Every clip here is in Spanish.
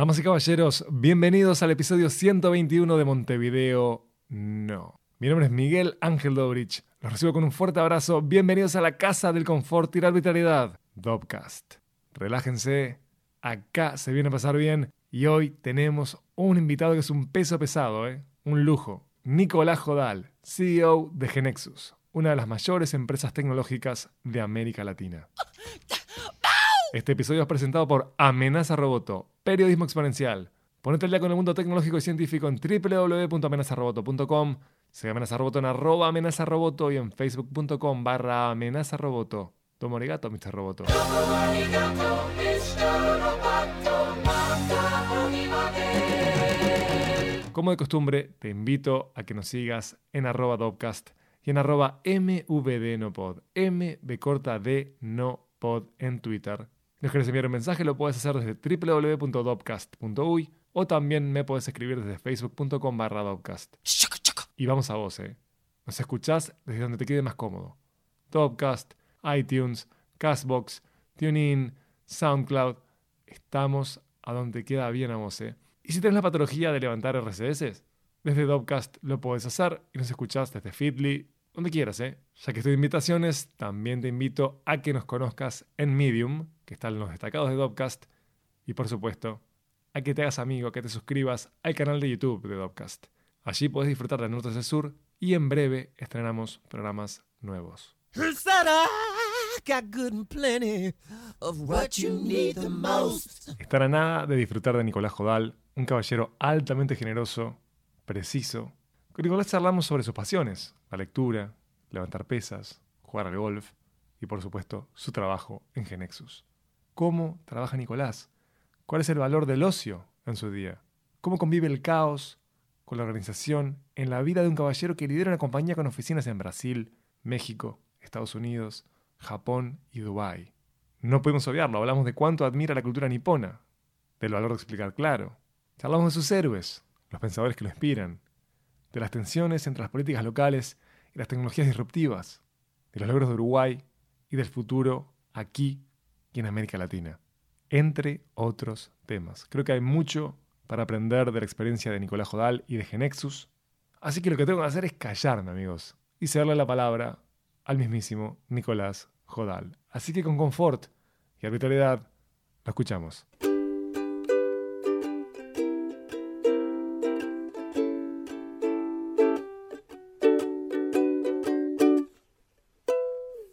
Damas y caballeros, bienvenidos al episodio 121 de Montevideo No. Mi nombre es Miguel Ángel Dobrich. Los recibo con un fuerte abrazo. Bienvenidos a la casa del confort y la arbitrariedad. Dobcast. Relájense. Acá se viene a pasar bien. Y hoy tenemos un invitado que es un peso pesado, ¿eh? Un lujo. Nicolás Jodal, CEO de Genexus, una de las mayores empresas tecnológicas de América Latina. Este episodio es presentado por Amenaza Roboto, periodismo exponencial. Ponete al día con el mundo tecnológico y científico en www.amenazaroboto.com. Sigue Amenaza Roboto en arroba amenaza roboto y en facebook.com barra amenaza roboto. Tomo arigato, Mr. Roboto. Como de costumbre, te invito a que nos sigas en arroba Dopcast y en arroba mvdnopod, mb corta d no pod en Twitter. Nos quieres enviar un mensaje, lo puedes hacer desde www.dopcast.uy o también me puedes escribir desde facebook.com barra Dopcast. Y vamos a vos, ¿eh? Nos escuchás desde donde te quede más cómodo. Dopcast, iTunes, Castbox, TuneIn, SoundCloud. Estamos a donde queda bien a vos, ¿eh? Y si tenés la patología de levantar RCS, desde Dopcast lo puedes hacer y nos escuchás desde Feedly, donde quieras, ¿eh? Ya que estoy de invitaciones, también te invito a que nos conozcas en Medium, que están los destacados de Dopcast, y por supuesto, a que te hagas amigo, que te suscribas al canal de YouTube de Dopcast. Allí puedes disfrutar de Norte del Sur y en breve estrenamos programas nuevos. Estar a nada de disfrutar de Nicolás Jodal, un caballero altamente generoso, preciso. Con Nicolás charlamos sobre sus pasiones, la lectura, levantar pesas, jugar al golf y por supuesto su trabajo en Genexus. ¿Cómo trabaja Nicolás? ¿Cuál es el valor del ocio en su día? ¿Cómo convive el caos con la organización en la vida de un caballero que lidera una compañía con oficinas en Brasil, México, Estados Unidos, Japón y Dubái? No podemos obviarlo, hablamos de cuánto admira la cultura nipona, del valor de explicar claro. Hablamos de sus héroes, los pensadores que lo inspiran, de las tensiones entre las políticas locales y las tecnologías disruptivas, de los logros de Uruguay y del futuro aquí y en América Latina, entre otros temas. Creo que hay mucho para aprender de la experiencia de Nicolás Jodal y de Genexus, así que lo que tengo que hacer es callarme, amigos, y cederle la palabra al mismísimo Nicolás Jodal. Así que con confort y arbitrariedad, lo escuchamos.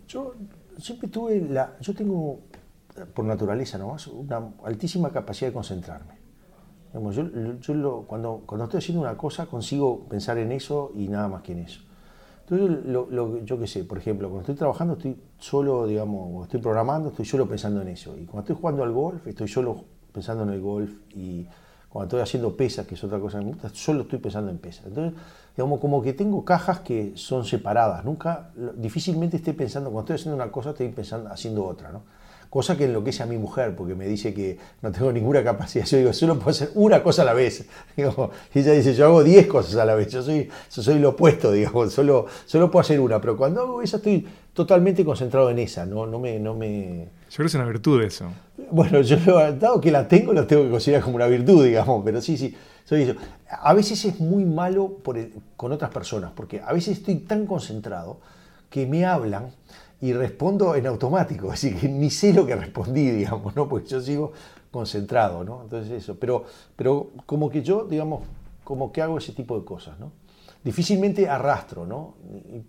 Yo siempre tuve la. Yo tengo, por naturaleza nomás, una altísima capacidad de concentrarme. Yo, cuando, cuando estoy haciendo una cosa consigo pensar en eso y nada más que en eso. Entonces, lo, lo- yo qué sé, por ejemplo, cuando estoy trabajando estoy solo, digamos, estoy programando, estoy solo pensando en eso. Y cuando estoy jugando al golf, estoy solo pensando en el golf. Y cuando estoy haciendo pesas, que es otra cosa que me gusta, solo estoy pensando en pesas. Entonces, digamos, como que tengo cajas que son separadas. Nunca, difícilmente esté pensando, cuando estoy haciendo una cosa, estoy pensando, haciendo otra, ¿no? Cosa que enloquece a mi mujer, porque me dice que no tengo ninguna capacidad. Yo digo, solo puedo hacer una cosa a la vez. Digo, y ella dice, yo hago 10 cosas a la vez. Yo soy, yo soy lo opuesto, digamos. Solo, solo puedo hacer una. Pero cuando hago esa, estoy totalmente concentrado en esa. No, no me, no me, Yo creo que es una virtud eso. bueno, yo dado que la tengo, lo tengo que considerar como una virtud, digamos, pero sí, sí, soy eso. A veces es muy malo por el- con otras personas, porque a veces estoy tan concentrado que me hablan y respondo en automático, así que ni sé lo que respondí, digamos, ¿no? Porque yo sigo concentrado, ¿no? Entonces eso, pero, pero como que yo, digamos, como que hago ese tipo de cosas, ¿no? Difícilmente arrastro, ¿no?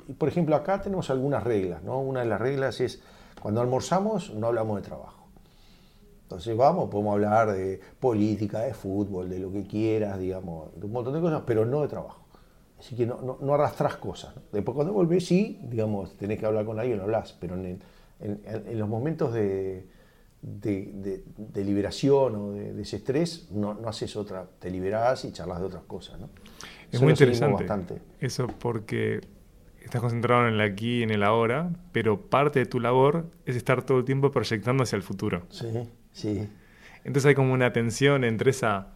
Y- por ejemplo, acá tenemos algunas reglas, ¿no? Una de las reglas es, cuando almorzamos, no hablamos de trabajo. Entonces vamos, podemos hablar de política, de fútbol, de lo que quieras, digamos, de un montón de cosas, pero no de trabajo. Así que no, no, no arrastras cosas. ¿no? Después cuando volvés, sí, digamos, tenés que hablar con alguien, lo hablas, pero en, el- en- los momentos de, de, de- de liberación o de, de ese estrés, no, no haces otra, te liberás y charlas de otras cosas. ¿no? Es Eso muy interesante bastante. eso porque estás concentrado en el aquí y en el ahora, pero parte de tu labor es estar todo el tiempo proyectando hacia el futuro. Sí, sí. Entonces hay como una tensión entre esa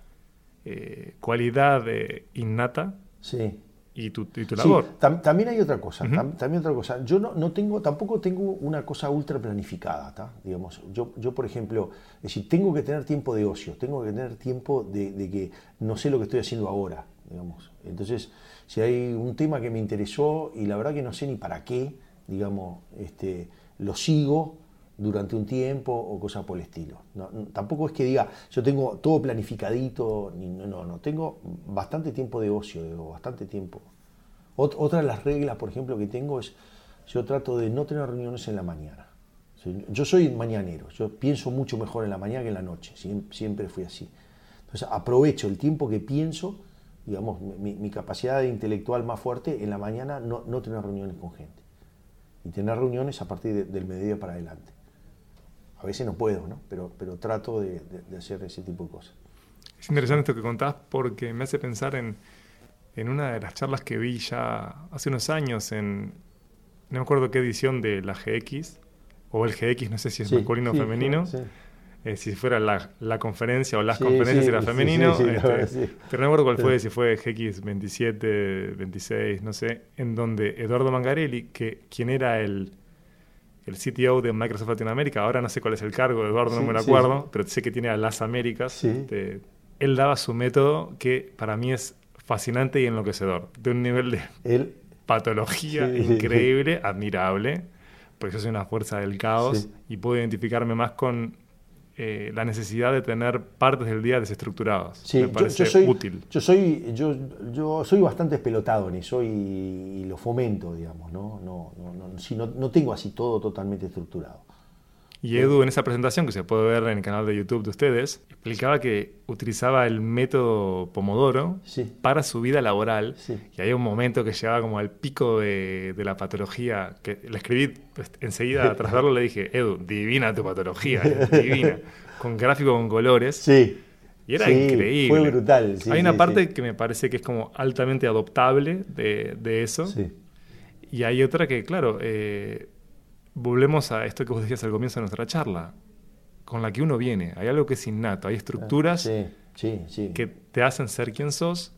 eh, cualidad eh, innata Sí, y tu, y tu labor. también hay otra cosa, también otra cosa. Yo no, no, tengo, tampoco tengo una cosa ultra planificada, Digamos, yo, yo, por ejemplo, es decir, tengo que tener tiempo de ocio, tengo que tener tiempo de, de, que no sé lo que estoy haciendo ahora, digamos. Entonces, si hay un tema que me interesó y la verdad que no sé ni para qué, digamos, este, lo sigo durante un tiempo o cosas por el estilo. tampoco es que diga, yo tengo todo planificadito, no, no, tengo bastante tiempo de ocio, bastante tiempo. otra de las reglas, por ejemplo, que tengo es, yo trato de no tener reuniones en la mañana. Yo soy mañanero, yo pienso mucho mejor en la mañana que en la noche, siempre fui así. Entonces aprovecho el tiempo que pienso, digamos, mi, capacidad intelectual más fuerte en la mañana, no, no tener reuniones con gente. Y tener reuniones a partir del mediodía para adelante. A veces no puedo, ¿no? Pero, pero trato de, hacer ese tipo de cosas. Es interesante esto que contás porque me hace pensar en, en una de las charlas que vi ya hace unos años en, no me acuerdo qué edición de la GX, o el GX, no sé si es masculino o femenino. Eh, si fuera la, la, conferencia o las conferencias era femenino, este, pero no me acuerdo cuál fue, si fue GX 27, 26, no sé, en donde Eduardo Mangarelli, que quien era el, el CTO de Microsoft Latinoamérica, ahora no sé cuál es el cargo, Eduardo, no me lo acuerdo, pero sé que tiene a las Américas. Este, él daba su método que para mí es fascinante y enloquecedor, de un nivel de patología increíble, admirable, porque yo soy una fuerza del caos y puedo identificarme más con eh, la necesidad de tener partes del día desestructuradas. Sí, Me parece yo, soy, útil. Yo soy, yo, yo soy bastante pelotado en eso y, lo fomento, digamos, ¿no? No, no, no, no tengo así todo totalmente estructurado. Y Edu, en esa presentación que se puede ver en el canal de YouTube de ustedes, explicaba que utilizaba el método Pomodoro para su vida laboral. Y hay un momento que llegaba como al pico de, la patología, que le escribí pues, enseguida, tras verlo le dije, Edu, divina tu patología, divina, con gráfico con colores. Sí. Y era increíble. Fue brutal. hay una parte que me parece que es como altamente adoptable de, de eso. Y hay otra que, claro, eh, volvemos a esto que vos decías al comienzo de nuestra charla, con la que uno viene. Hay algo que es innato, hay estructuras que te hacen ser quien sos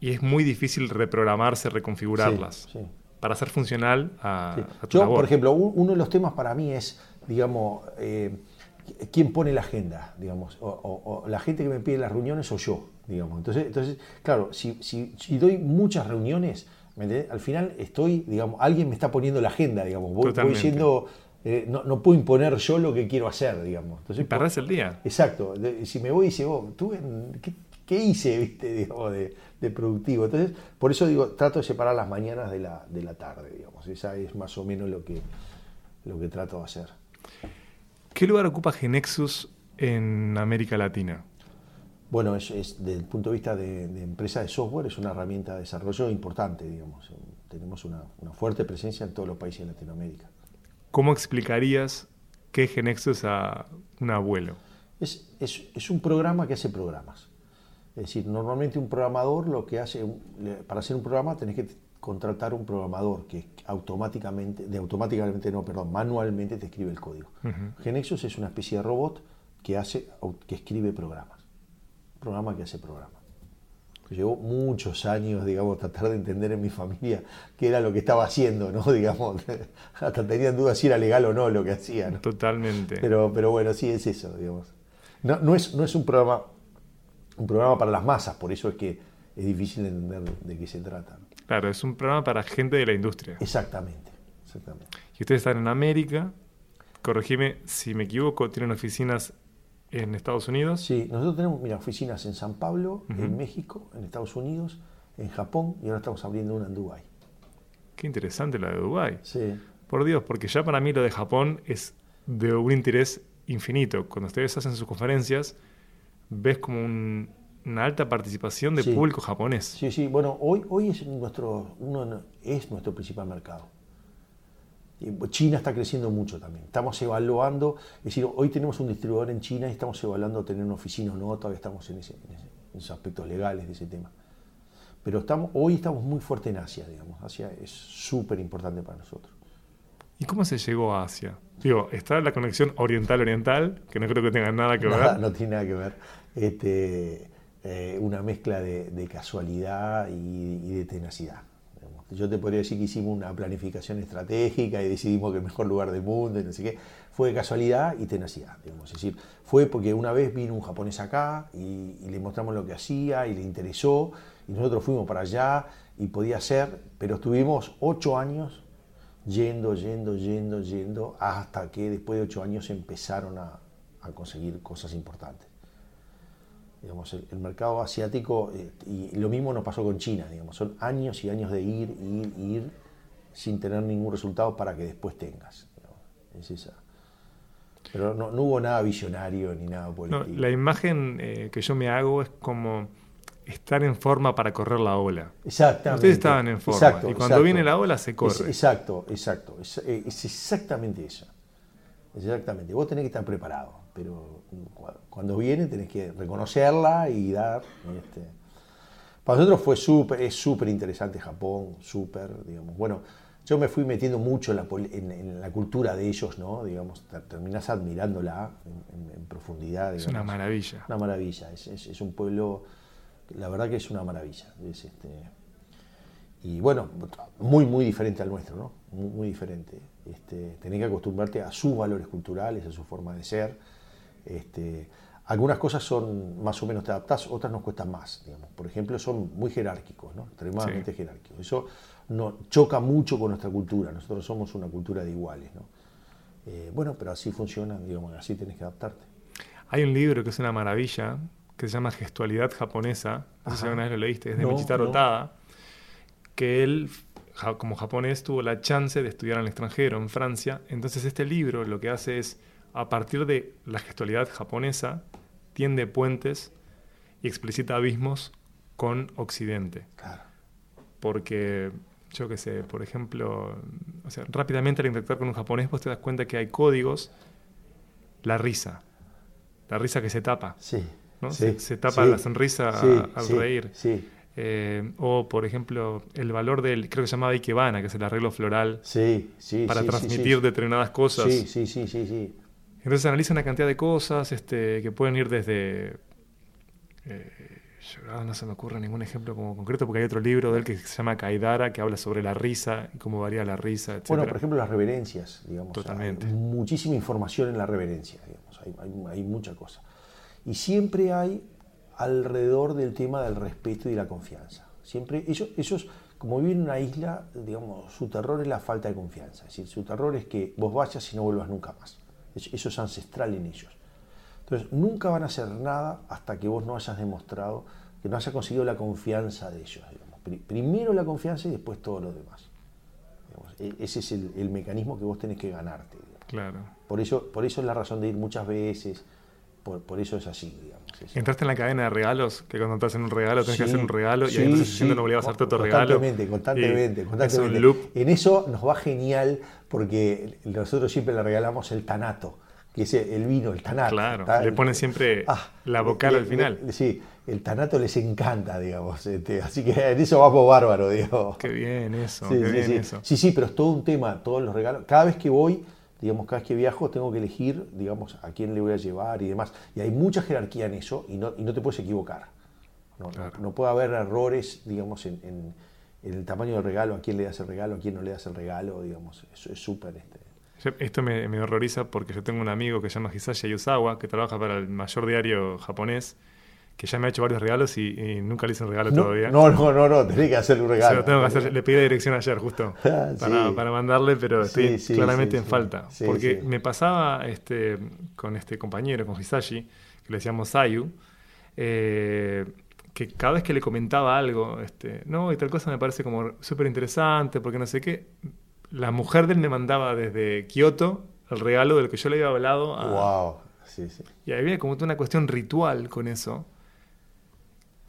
y es muy difícil reprogramarse, reconfigurarlas para ser funcional a, tu Yo, por ejemplo, uno de los temas para mí es, digamos, eh, quién pone la agenda, digamos, o, la gente que me pide las reuniones o yo, digamos. Entonces, entonces claro, si, si, si doy muchas reuniones, al final estoy, digamos, alguien me está poniendo la agenda, digamos. Voy, voy eh, no, puedo imponer yo lo que quiero hacer, digamos. Entonces, perdés el día. Exacto. si me voy y digo, ¿tú qué, hice, viste, digamos, de, productivo? Entonces, por eso digo, trato de separar las mañanas de la, de la tarde, digamos. Esa es más o menos lo que, lo que trato de hacer. ¿Qué lugar ocupa Genexus en América Latina? Bueno, es, desde el punto de vista de, empresa de software, es una herramienta de desarrollo importante, digamos. Tenemos una, fuerte presencia en todos los países de Latinoamérica. ¿Cómo explicarías qué es Genexus a un abuelo? Es, es, un programa que hace programas. Es decir, normalmente un programador lo que hace, para hacer un programa tenés que contratar un programador que automáticamente, de automáticamente no, perdón, manualmente te escribe el código. Genexus es una especie de robot que hace, que escribe programas programa que hace programa. Llevó muchos años, digamos, tratar de entender en mi familia qué era lo que estaba haciendo, ¿no? Digamos, hasta tenían dudas si era legal o no lo que hacía. Totalmente. Pero, pero bueno, sí es eso, digamos. No, no, es, no es un programa, un programa para las masas, por eso es que es difícil entender de qué se trata. Claro, es un programa para gente de la industria. Exactamente, exactamente. Y ustedes están en América, corregime si me equivoco, tienen oficinas en Estados Unidos. Sí, nosotros tenemos mira, oficinas en San Pablo, en México, en Estados Unidos, en Japón y ahora estamos abriendo una en Dubái. Qué interesante la de Dubái. Sí. Por Dios, porque ya para mí lo de Japón es de un interés infinito. Cuando ustedes hacen sus conferencias, ves como una alta participación de público japonés. Sí, sí. Bueno, hoy, hoy es, nuestro, uno, es nuestro principal mercado. China está creciendo mucho también. Estamos evaluando, es decir, hoy tenemos un distribuidor en China y estamos evaluando tener una oficina o no, todavía estamos en, ese, en, esos aspectos legales de ese tema. Pero estamos, hoy estamos muy fuerte en Asia, digamos. Asia es súper importante para nosotros. ¿Y cómo se llegó a Asia? Digo, está la conexión oriental-oriental, que no creo que tenga nada que ver. no tiene nada que ver. Este, eh, una mezcla de, casualidad y, de tenacidad. Yo te podría decir que hicimos una planificación estratégica y decidimos que el mejor lugar del mundo y no sé qué. Fue casualidad y tenacidad. Es decir, fue porque una vez vino un japonés acá y le mostramos lo que hacía y le interesó y nosotros fuimos para allá y podía ser, pero estuvimos ocho años yendo, yendo, yendo, yendo, hasta que después de ocho años empezaron a, conseguir cosas importantes. Digamos, el, mercado asiático, eh, y lo mismo nos pasó con China, digamos, son años y años de ir, ir, ir, sin tener ningún resultado para que después tengas. Es esa. Pero no, hubo nada visionario ni nada por La imagen eh, que yo me hago es como estar en forma para correr la ola. Exactamente. Ustedes estaban en forma. y cuando viene la ola se corre. exacto, exacto. Es, exactamente eso. Exactamente. Vos tenés que estar preparado. Pero cuando viene tenés que reconocerla y dar. Este. Para nosotros fue súper, es súper interesante Japón, súper, digamos. Bueno, yo me fui metiendo mucho en la, cultura de ellos, ¿no? Digamos, terminás admirándola en, profundidad. Es una maravilla. Una maravilla. Es, es un pueblo la verdad que es una maravilla. este, y bueno, muy, muy diferente al nuestro, ¿no? Muy, diferente. Este, tenés que acostumbrarte a sus valores culturales, a su forma de ser. Este, algunas cosas son más o menos te adaptás, otras nos cuestan más. Digamos. Por ejemplo, son muy jerárquicos, ¿no? extremadamente jerárquicos. Eso no, choca mucho con nuestra cultura. Nosotros somos una cultura de iguales. ¿no? Eh, bueno, pero así funciona, digamos, así tenés que adaptarte. Hay un libro que es una maravilla, que se llama Gestualidad Japonesa, no sé si alguna vez lo leíste, es de Michitaro Tada, que él, como japonés, tuvo la chance de estudiar en el extranjero, en Francia. Entonces este libro lo que hace es, a partir de la gestualidad japonesa, tiende puentes y explicita abismos con Occidente. Claro. Porque, yo qué sé, por ejemplo, o sea, rápidamente al interactuar con un japonés, vos te das cuenta que hay códigos, la risa, la risa que se tapa. Sí se, tapa la sonrisa al reír. Eh, o, por ejemplo, el valor del, creo que se llamaba Ikebana, que es el arreglo floral, para transmitir determinadas cosas. Sí, sí, sí, sí, Entonces analiza una cantidad de cosas este, que pueden ir desde... Eh, no se me ocurre ningún ejemplo como concreto, porque hay otro libro de él que se llama Kaidara, que habla sobre la risa y cómo varía la risa, etc. Bueno, por ejemplo, las reverencias, digamos. Totalmente. Hay muchísima información en la reverencia, digamos. Hay, hay, hay mucha cosa. Y siempre hay alrededor del tema del respeto y la confianza. Siempre ellos, ellos, como viven en una isla, digamos, su terror es la falta de confianza. Es decir, su terror es que vos vayas y no vuelvas nunca más. Eso es ancestral en ellos. Entonces, nunca van a hacer nada hasta que vos no hayas demostrado, que no hayas conseguido la confianza de ellos. Primero la confianza y después todo lo demás. E, ese es el, mecanismo que vos tenés que ganarte. Claro. Por eso, por eso es la razón de ir muchas veces, por, eso es así, digamos. ¿Entraste en la cadena de regalos? Que cuando estás en un regalo tenés que hacer un regalo y ahí entonces sí, no obligado a hacerte otro regalo. Constantemente, constantemente, constantemente. En eso nos va genial porque nosotros siempre le regalamos el tanato, que es el vino, el tanato. Claro, le ponen siempre ah, la vocal al final. sí, el tanato les encanta, digamos. Este, así que en eso vamos bárbaro, digamos. Qué bien eso, qué bien eso. Sí, sí, pero es todo un tema, todos los regalos. Cada vez que voy digamos, cada vez que viajo tengo que elegir, digamos, a quién le voy a llevar y demás. Y hay mucha jerarquía en eso y no, y no te puedes equivocar. No, no, puede haber errores, digamos, en, en, el tamaño del regalo, a quién le das el regalo, a quién no le das el regalo, digamos, eso es súper... Este. Esto me, me, horroriza porque yo tengo un amigo que se llama Hisashi Yusawa, que trabaja para el mayor diario japonés, que ya me ha hecho varios regalos y, nunca le hice un regalo todavía. No, no, no, no, tenés que hacerle un regalo. tengo que hacer, le pedí la dirección ayer justo ah, para, para, mandarle, pero estoy claramente en falta. porque me pasaba este, con este compañero, con Hisashi, que le decíamos Sayu, eh, que cada vez que le comentaba algo, este, no, y tal cosa me parece como súper interesante, porque no sé qué, la mujer de él me mandaba desde Kioto el regalo del que yo le había hablado. A, wow. Sí, sí. Y había como una cuestión ritual con eso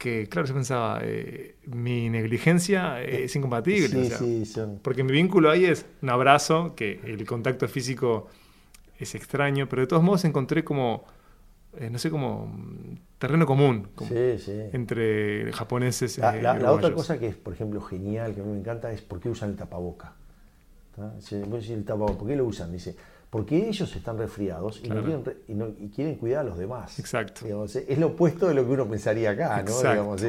que, claro, yo pensaba, eh, mi negligencia es incompatible. Sí, sí, Porque mi vínculo ahí es un abrazo, que el contacto físico es extraño, pero de todos modos encontré como, eh, no sé, como terreno común entre japoneses la, eh, la, otra cosa que es, por ejemplo, genial, que a mí me encanta, es por qué usan el tapaboca. el tapaboca. ¿Por qué lo usan? Dice, porque ellos están resfriados y, no quieren, y, no, y, quieren, cuidar a los demás. Exacto. es lo opuesto de lo que uno pensaría acá, ¿no? Digamos,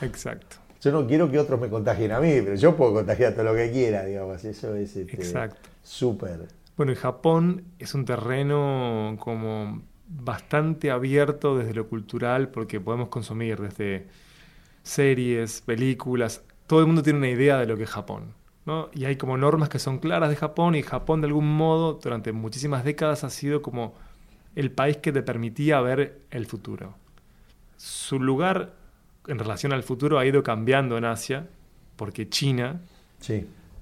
Exacto. Yo no quiero que otros me contagien a mí, pero yo puedo contagiar todo lo que quiera, digamos. Eso es este, súper. Bueno, y Japón es un terreno como bastante abierto desde lo cultural porque podemos consumir desde series, películas, todo el mundo tiene una idea de lo que es Japón. ¿No? Y hay como normas que son claras de Japón y Japón de algún modo durante muchísimas décadas ha sido como el país que te permitía ver el futuro. Su lugar en relación al futuro ha ido cambiando en Asia porque China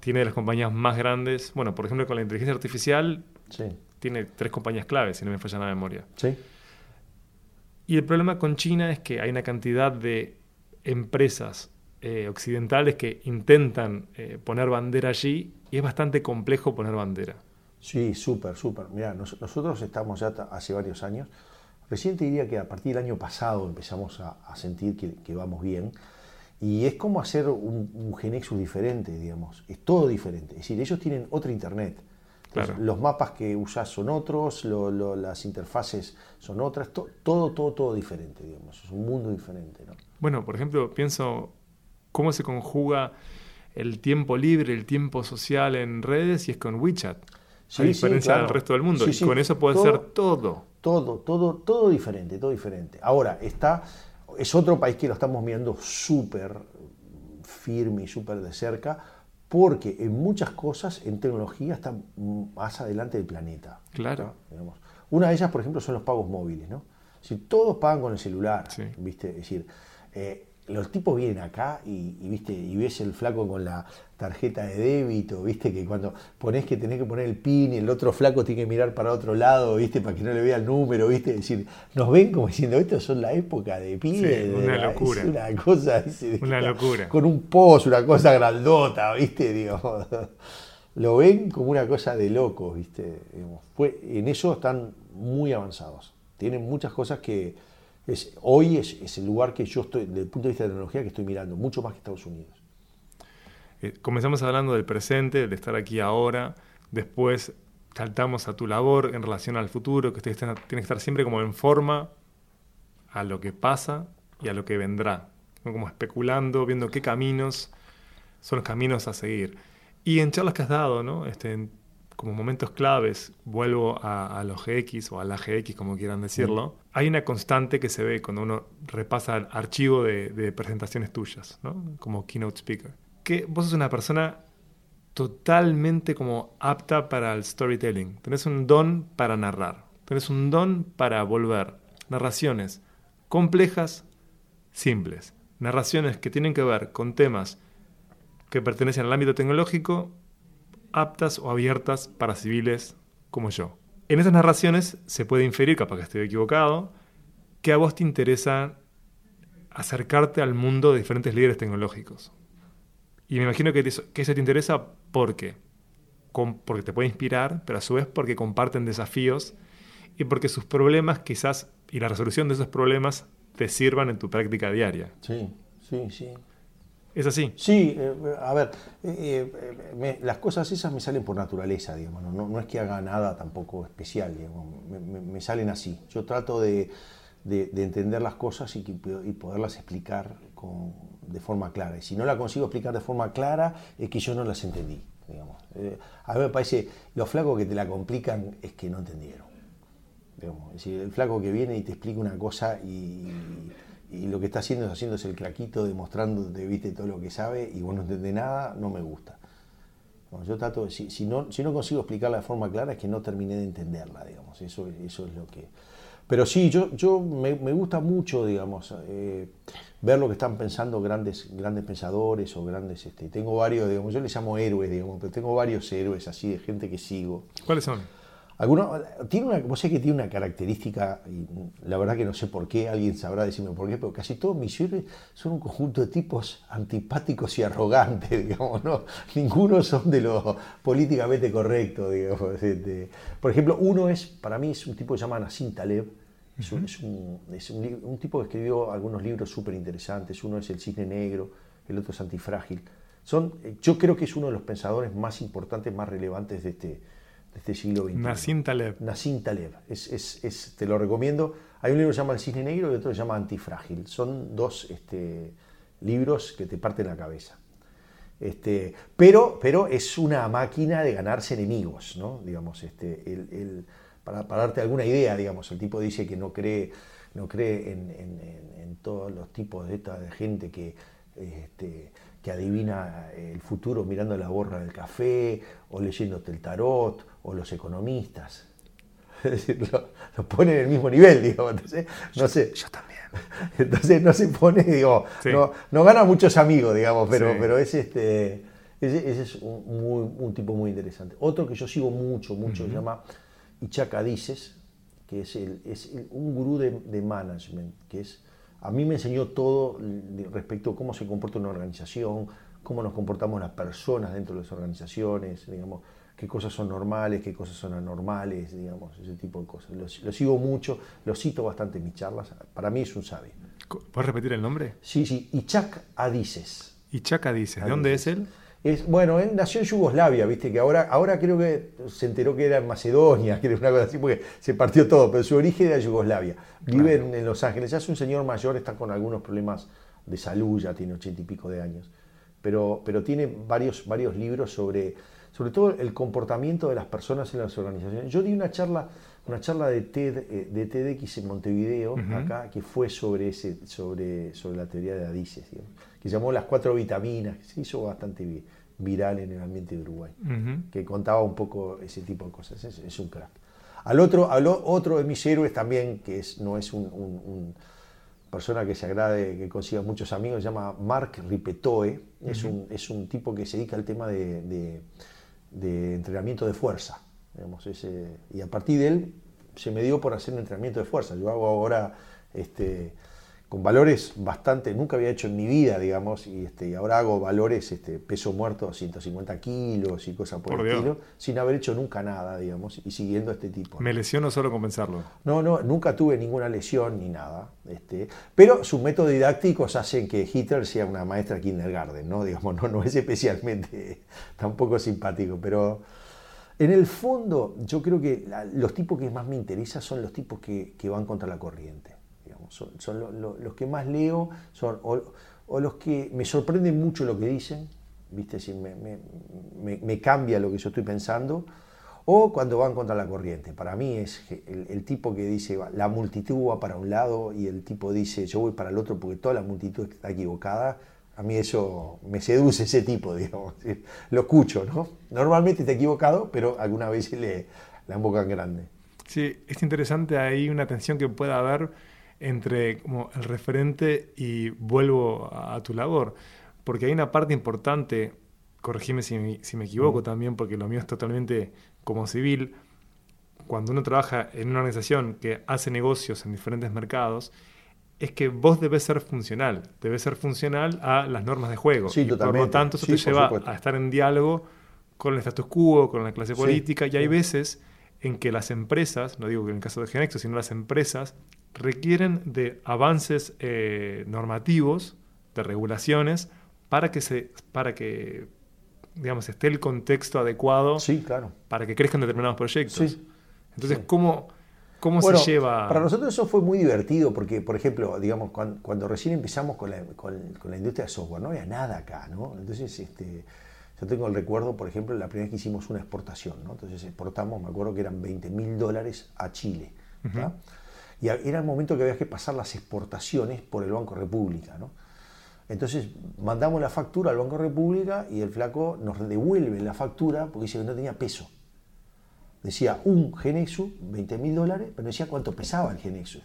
tiene de las compañías más grandes, bueno, por ejemplo con la inteligencia artificial tiene tres compañías claves, si no me falla la memoria. Y el problema con China es que hay una cantidad de empresas eh, occidentales que intentan eh, poner bandera allí y es bastante complejo poner bandera. Sí, súper, súper. Mira, nosotros estamos ya hace varios años. Recién te diría que a partir del año pasado empezamos a, sentir que, vamos bien. Y es como hacer un, un, Genexus diferente, digamos. Es todo diferente. Es decir, ellos tienen otra internet. Los mapas que usás son otros, las interfaces son otras, todo, todo, todo diferente, digamos. Es un mundo diferente, ¿no? Bueno, por ejemplo, pienso cómo se conjuga el tiempo libre, el tiempo social en redes y es con WeChat. a diferencia del resto del mundo. y con eso puede ser todo. Todo, todo, todo diferente, todo diferente. Ahora, está, es otro país que lo estamos viendo súper firme y súper de cerca, porque en muchas cosas, en tecnología, está más adelante del planeta. Claro. Una de ellas, por ejemplo, son los pagos móviles, ¿no? Si todos pagan con el celular, ¿viste? Es decir, eh, los tipos vienen acá y, viste y ves el flaco con la tarjeta de débito, viste que cuando pones que tenés que poner el pin y el otro flaco tiene que mirar para otro lado, viste, para que no le vea el número, viste, es decir, nos ven como diciendo, esto son la época de pibes. una locura. una cosa, una locura. Con un post, una cosa grandota, viste, digo. Lo ven como una cosa de locos, viste. en eso están muy avanzados. Tienen muchas cosas que hoy es, el lugar que yo estoy, desde el punto de vista de tecnología, que estoy mirando, mucho más que Estados Unidos. Eh, comenzamos hablando del presente, de estar aquí ahora, después saltamos a tu labor en relación al futuro, que tienes que estar siempre como en forma a lo que pasa y a lo que vendrá, como especulando, viendo qué caminos son los caminos a seguir. Y en charlas que has dado, ¿no? Este, como momentos claves, vuelvo a, los GX o a la GX, como quieran decirlo, hay una constante que se ve cuando uno repasa el archivo de, presentaciones tuyas, ¿no? como keynote speaker. Que vos sos una persona totalmente como apta para el storytelling. Tenés un don para narrar. Tenés un don para volver narraciones complejas, simples. Narraciones que tienen que ver con temas que pertenecen al ámbito tecnológico aptas o abiertas para civiles como yo. En esas narraciones se puede inferir, capaz que estoy equivocado, que a vos te interesa acercarte al mundo de diferentes líderes tecnológicos. Y me imagino que, eso, que te interesa porque, porque te puede inspirar, pero a su vez porque comparten desafíos y porque sus problemas quizás y la resolución de esos problemas te sirvan en tu práctica diaria. Sí, sí, sí. ¿Es así? Sí, eh, a ver, eh, eh, las cosas esas me salen por naturaleza, digamos, no, es que haga nada tampoco especial, digamos, me, salen así. Yo trato de, entender las cosas y, poderlas explicar de forma clara. Y si no la consigo explicar de forma clara, es que yo no las entendí, digamos. a mí me parece, lo flaco que te la complican es que no entendieron. Es decir, el flaco que viene y te explica una cosa y lo que está haciendo es haciéndose el craquito, demostrándote, viste, todo lo que sabe y vos no entendés nada, no me gusta. yo trato, si, si, no, si no consigo explicarla de forma clara es que no terminé de entenderla, digamos, eso, eso es lo que... Pero sí, yo, yo me, gusta mucho, digamos, eh, ver lo que están pensando grandes, grandes pensadores o grandes, este, tengo varios, digamos, yo les llamo héroes, digamos, pero tengo varios héroes así de gente que sigo. ¿Cuáles son? Algunos, tiene una, vos sé que tiene una característica, y la verdad que no sé por qué, alguien sabrá decirme por qué, pero casi todos mis héroes son un conjunto de tipos antipáticos y arrogantes, digamos, ¿no? Ninguno son de lo políticamente correcto, digamos. Este. por ejemplo, uno es, para mí es un tipo que se llama Nassim Taleb, es, un, es, un, tipo que escribió algunos libros súper interesantes, uno es El Cisne Negro, el otro es Antifrágil. Son, yo creo que es uno de los pensadores más importantes, más relevantes de este de este siglo XXI. Nassim Taleb. Nassim Taleb. Es, es, es, te lo recomiendo. Hay un libro que se llama El Cisne Negro y otro que se llama Antifrágil. Son dos este, libros que te parten la cabeza. Este, pero, pero es una máquina de ganarse enemigos, ¿no? Digamos, este, el, para, para, darte alguna idea, digamos, el tipo dice que no cree, no cree en, en, en todos los tipos de, esta, de gente que, este, que adivina el futuro mirando la borra del café, o leyéndote el tarot, o los economistas. Es decir, lo, pone en el mismo nivel, digamos. Entonces, no sé. Yo también. Entonces no se pone, digo, no, no, gana muchos amigos, digamos, pero, pero es este. Ese, es un, un, tipo muy interesante. Otro que yo sigo mucho, mucho, se llama Ichak Adices, que es, el, es un gurú de, de, management, que es, a mí me enseñó todo respecto a cómo se comporta una organización, cómo nos comportamos las personas dentro de las organizaciones, digamos, qué cosas son normales, qué cosas son anormales, digamos, ese tipo de cosas. Lo, sigo mucho, lo cito bastante en mis charlas. Para mí es un sabio. ¿Puedes repetir el nombre? Sí, sí, Ichak Adices. Ichak Adices, ¿de dónde es él? Es, bueno, él nació en Yugoslavia, viste, que ahora, ahora creo que se enteró que era en Macedonia, que era una cosa así, porque se partió todo, pero su origen era Yugoslavia. Vive en, en, Los Ángeles, ya es un señor mayor, está con algunos problemas de salud, ya tiene ochenta y pico de años, pero, pero tiene varios, varios libros sobre sobre todo el comportamiento de las personas en las organizaciones. Yo di una charla, una charla de, TED, eh, de TEDx en Montevideo, acá, que fue sobre, ese, sobre, sobre la teoría de Adices, que llamó Las cuatro vitaminas, que se hizo bastante viral en el ambiente de Uruguay, que contaba un poco ese tipo de cosas. Es, un crack. Al otro, al otro de mis héroes también, que es, no es un, persona que se agrade, que consiga muchos amigos, se llama Mark Ripetoe, es, un, es un tipo que se dedica al tema de de entrenamiento de fuerza. Digamos, ese, y a partir de él se me dio por hacer un entrenamiento de fuerza. Yo hago ahora este, con valores bastante, nunca había hecho en mi vida, digamos, y, este, y ahora hago valores, este, peso muerto 150 kilos y cosas por, el estilo, sin haber hecho nunca nada, digamos, y siguiendo este tipo. ¿Me lesiono solo con pensarlo? No, no, nunca tuve ninguna lesión ni nada. Este, pero sus métodos didácticos hacen que Hitler sea una maestra kindergarten, ¿no? Digamos, no, no es especialmente tampoco simpático, pero... En el fondo, yo creo que los tipos que más me interesan son los tipos que, que van contra la corriente son, los que más leo, son o, los que me sorprenden mucho lo que dicen, ¿viste? Si me, cambia lo que yo estoy pensando, o cuando van contra la corriente. Para mí es el, tipo que dice, la multitud va para un lado y el tipo dice, yo voy para el otro porque toda la multitud está equivocada. A mí eso me seduce ese tipo, digamos. Lo escucho, ¿no? Normalmente está equivocado, pero alguna vez le la embocan grande. Sí, es interesante ahí una tensión que pueda haber entre como el referente y vuelvo a, tu labor. Porque hay una parte importante, corregime si, me equivoco también, porque lo mío es totalmente como civil, cuando uno trabaja en una organización que hace negocios en diferentes mercados, es que vos debes ser funcional, debes ser funcional a las normas de juego. Sí, y por lo tanto, eso te lleva a estar en diálogo con el status quo, con la clase política, y hay veces en que las empresas, no digo que en el caso de Genexo, sino las empresas requieren de avances eh, normativos, de regulaciones, para que, se, para que digamos, esté el contexto adecuado sí, claro. para que crezcan determinados proyectos. Entonces, ¿cómo, cómo se lleva...? Para nosotros eso fue muy divertido porque, por ejemplo, digamos, cuando, recién empezamos con la, con, la, industria de software, no había nada acá, ¿no? Entonces, este, yo tengo el recuerdo, por ejemplo, la primera vez que hicimos una exportación, ¿no? Entonces exportamos, me acuerdo que eran 20 mil dólares a Chile. Y era el momento que había que pasar las exportaciones por el Banco República. ¿no? Entonces mandamos la factura al Banco República y el flaco nos devuelve la factura porque dice que no tenía peso. Decía un Genexus, 20 mil dólares, pero decía cuánto pesaba el Genexus.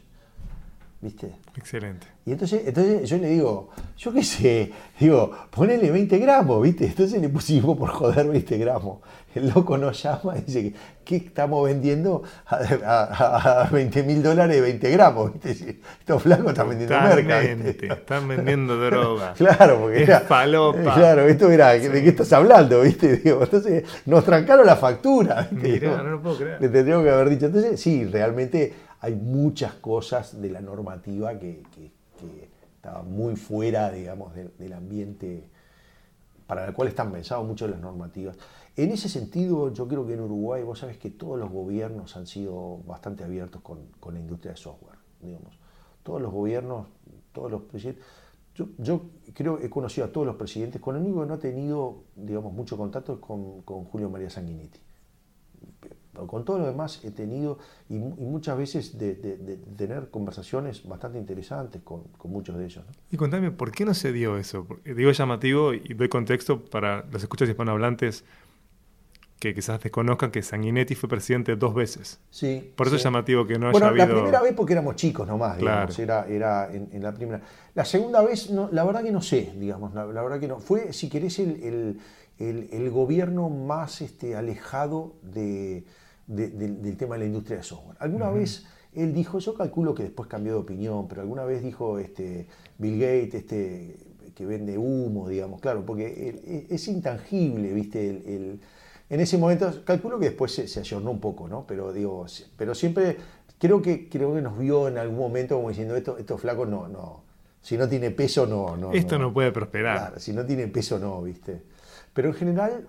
¿Viste? Excelente. Y entonces, entonces yo le digo, yo qué sé, digo, ponele 20 gramos, ¿viste? Entonces le pusimos por joder 20 gramos. El loco nos llama y dice, ¿qué estamos vendiendo a, 20 mil dólares 20 gramos? ¿viste? Estos flacos están vendiendo merca. Están vendiendo droga. claro, porque es era. Falopa. Claro, esto era, ¿de qué estás hablando? ¿viste? Digo, entonces nos trancaron la factura. Mirá, no lo puedo creer. Le tendríamos que haber dicho. Entonces, sí, realmente hay muchas cosas de la normativa que, que, estaban muy fuera, digamos, del ambiente para el cual están pensados muchas de las normativas. En ese sentido, yo creo que en Uruguay, vos sabés que todos los gobiernos han sido bastante abiertos con, con la industria de software, digamos. Todos los gobiernos, todos los presidentes. Yo, yo creo he conocido a todos los presidentes, con el único que no he tenido, digamos, mucho contacto es con, con Julio María Sanguinetti con todo lo demás he tenido, y, muchas veces de, tener conversaciones bastante interesantes con, muchos de ellos. Y contame, ¿por qué no se dio eso? Digo llamativo y doy contexto para los escuchas hispanohablantes que quizás desconozcan que Sanguinetti fue presidente dos veces. Sí. Por eso es llamativo que no haya habido... la primera vez porque éramos chicos nomás, digamos, era, era en, la primera. La segunda vez, no, la verdad que no sé, digamos, la, verdad que no. Fue, si querés, el, el gobierno más este, alejado de del tema de la industria de software. Alguna vez él dijo, yo calculo que después cambió de opinión, pero alguna vez dijo este, Bill Gates, este, que vende humo, digamos, claro, porque es intangible, ¿viste? El, en ese momento, calculo que después se, se ayornó un poco, ¿no? Pero digo, pero siempre creo que, creo que nos vio en algún momento como diciendo, esto, estos flacos no, no, si no tiene peso no, no. Esto no, puede prosperar. Claro, si no tiene peso no, ¿viste? Pero en general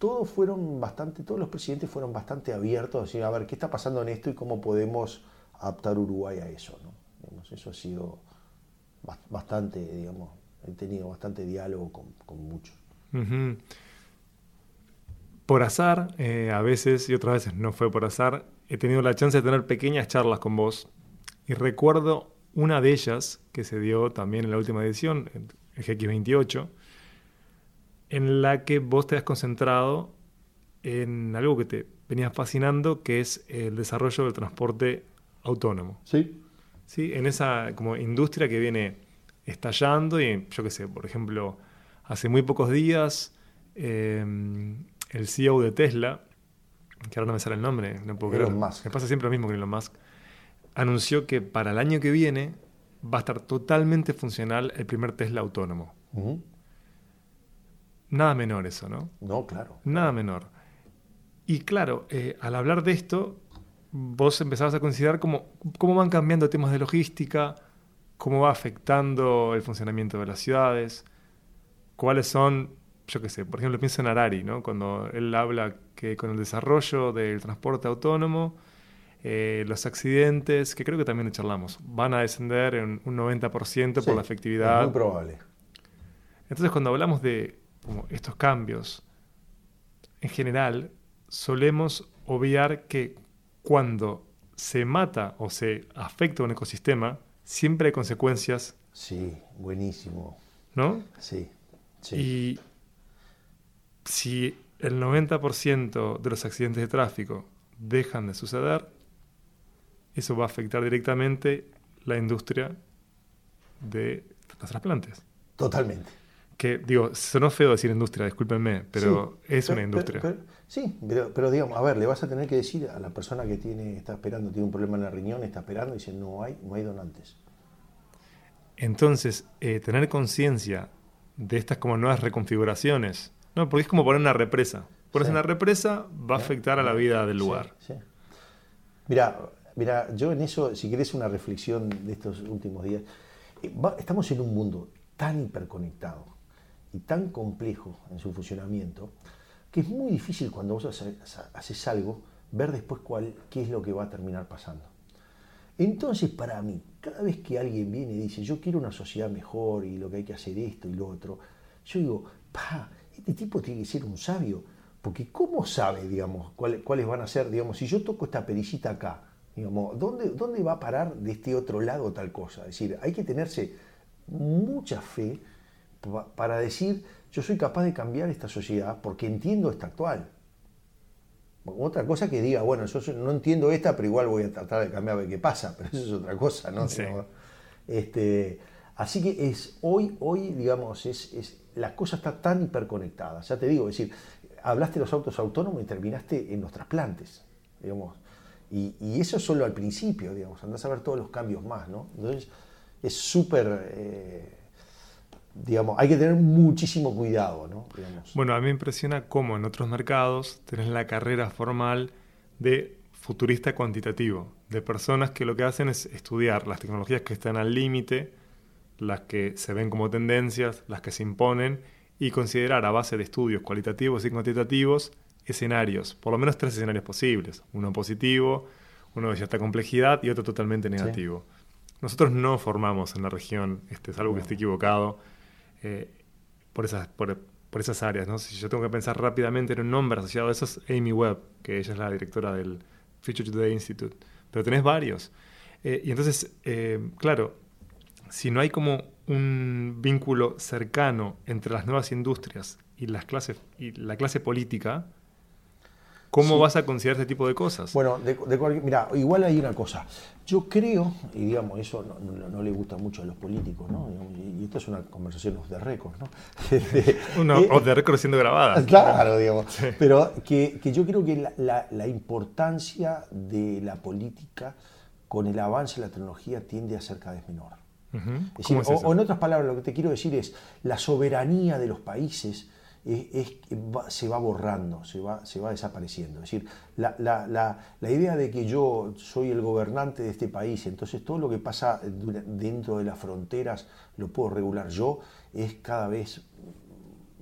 todos fueron bastante, todos los presidentes fueron bastante abiertos a decir, a ver, ¿qué está pasando en esto y cómo podemos adaptar Uruguay a eso? ¿no? eso ha sido bastante, digamos, he tenido bastante diálogo con, muchos. Por azar, eh, a veces y otras veces no fue por azar, he tenido la chance de tener pequeñas charlas con vos y recuerdo una de ellas que se dio también en la última edición, el GX28, en la que vos te has concentrado en algo que te venía fascinando, que es el desarrollo del transporte autónomo. Sí. Sí, en esa como industria que viene estallando y yo qué sé, por ejemplo, hace muy pocos días em, el CEO de Tesla, que ahora no me sale el nombre, no puedo creer, me pasa siempre lo mismo con Elon Musk, anunció que para el año que viene va a estar totalmente funcional el primer Tesla autónomo. Nada menor eso, ¿no? No, claro. Nada menor. Y claro, eh, al hablar de esto, vos empezabas a considerar cómo, cómo van cambiando temas de logística, cómo va afectando el funcionamiento de las ciudades, cuáles son, yo qué sé, por ejemplo, pienso en Arari, ¿no? Cuando él habla que con el desarrollo del transporte autónomo, eh, los accidentes, que creo que también charlamos, van a descender en un 90% por la efectividad. Es muy probable. Entonces, cuando hablamos de como estos cambios, en general solemos obviar que cuando se mata o se afecta un ecosistema, siempre hay consecuencias. Sí, buenísimo. ¿No? Sí. sí. Y si el 90% de los accidentes de tráfico dejan de suceder, eso va a afectar directamente la industria de los trasplantes. Totalmente que digo, sonó feo decir industria, discúlpenme, pero es una industria. sí, pero, pero, digamos, a ver, le vas a tener que decir a la persona que tiene, está esperando, tiene un problema en la riñón, está esperando y dice, no hay, no hay donantes. Entonces, eh, tener conciencia de estas como nuevas reconfiguraciones, ¿no? porque es como poner una represa. Pones una represa, va a afectar a la vida del lugar. Mira, mira, yo en eso, si querés una reflexión de estos últimos días, eh, estamos en un mundo tan hiperconectado, y tan complejo en su funcionamiento que es muy difícil cuando vos haces algo ver después cuál, qué es lo que va a terminar pasando. Entonces, para mí, cada vez que alguien viene y dice, yo quiero una sociedad mejor y lo que hay que hacer esto y lo otro, yo digo, pa, este tipo tiene que ser un sabio, porque ¿cómo sabe, digamos, cuáles van a ser, digamos, si yo toco esta perillita acá, digamos, ¿dónde, ¿dónde va a parar de este otro lado tal cosa? Es decir, hay que tenerse mucha fe para decir yo soy capaz de cambiar esta sociedad porque entiendo esta actual. Otra cosa que diga, bueno, yo no entiendo esta, pero igual voy a tratar de cambiar a ver qué pasa, pero eso es otra cosa, ¿no? Este, así que es hoy, hoy digamos, es, es, la cosa está tan hiperconectada. Ya te digo, es decir, hablaste de los autos autónomos y terminaste en los trasplantes, digamos. Y, y eso solo al principio, digamos, andás a ver todos los cambios más, ¿no? Entonces, es súper... Eh, digamos, hay que tener muchísimo cuidado, ¿no? Bueno, a mí me impresiona cómo en otros mercados tenés la carrera formal de futurista cuantitativo, de personas que lo que hacen es estudiar las tecnologías que están al límite, las que se ven como tendencias, las que se imponen, y considerar a base de estudios cualitativos y cuantitativos escenarios, por lo menos tres escenarios posibles, uno positivo, uno de cierta complejidad y otro totalmente negativo. Nosotros no formamos en la región, este, salvo que esté equivocado, eh, por, esas, por, esas áreas. ¿no? Si yo tengo que pensar rápidamente en un nombre asociado a eso, es Amy Webb, que ella es la directora del Future Today Institute. Pero tenés varios. Eh, y entonces, eh, claro, si no hay como un vínculo cercano entre las nuevas industrias y, las clases, y la clase política, ¿Cómo vas a considerar este tipo de cosas? Bueno, de, mira, igual hay una cosa. Yo creo, y digamos, eso no, le gusta mucho a los políticos, ¿no? Y, esto es una conversación off the record, ¿no? una eh, off the record siendo grabada. Claro, digamos. Pero que, yo creo que la, importancia de la política con el avance de la tecnología tiende a ser cada vez menor. o en otras palabras, lo que te quiero decir es, la soberanía de los países es, se va borrando, se va, se va desapareciendo. Es decir, la, la, idea de que yo soy el gobernante de este país, entonces todo lo que pasa dentro de las fronteras lo puedo regular yo, es cada vez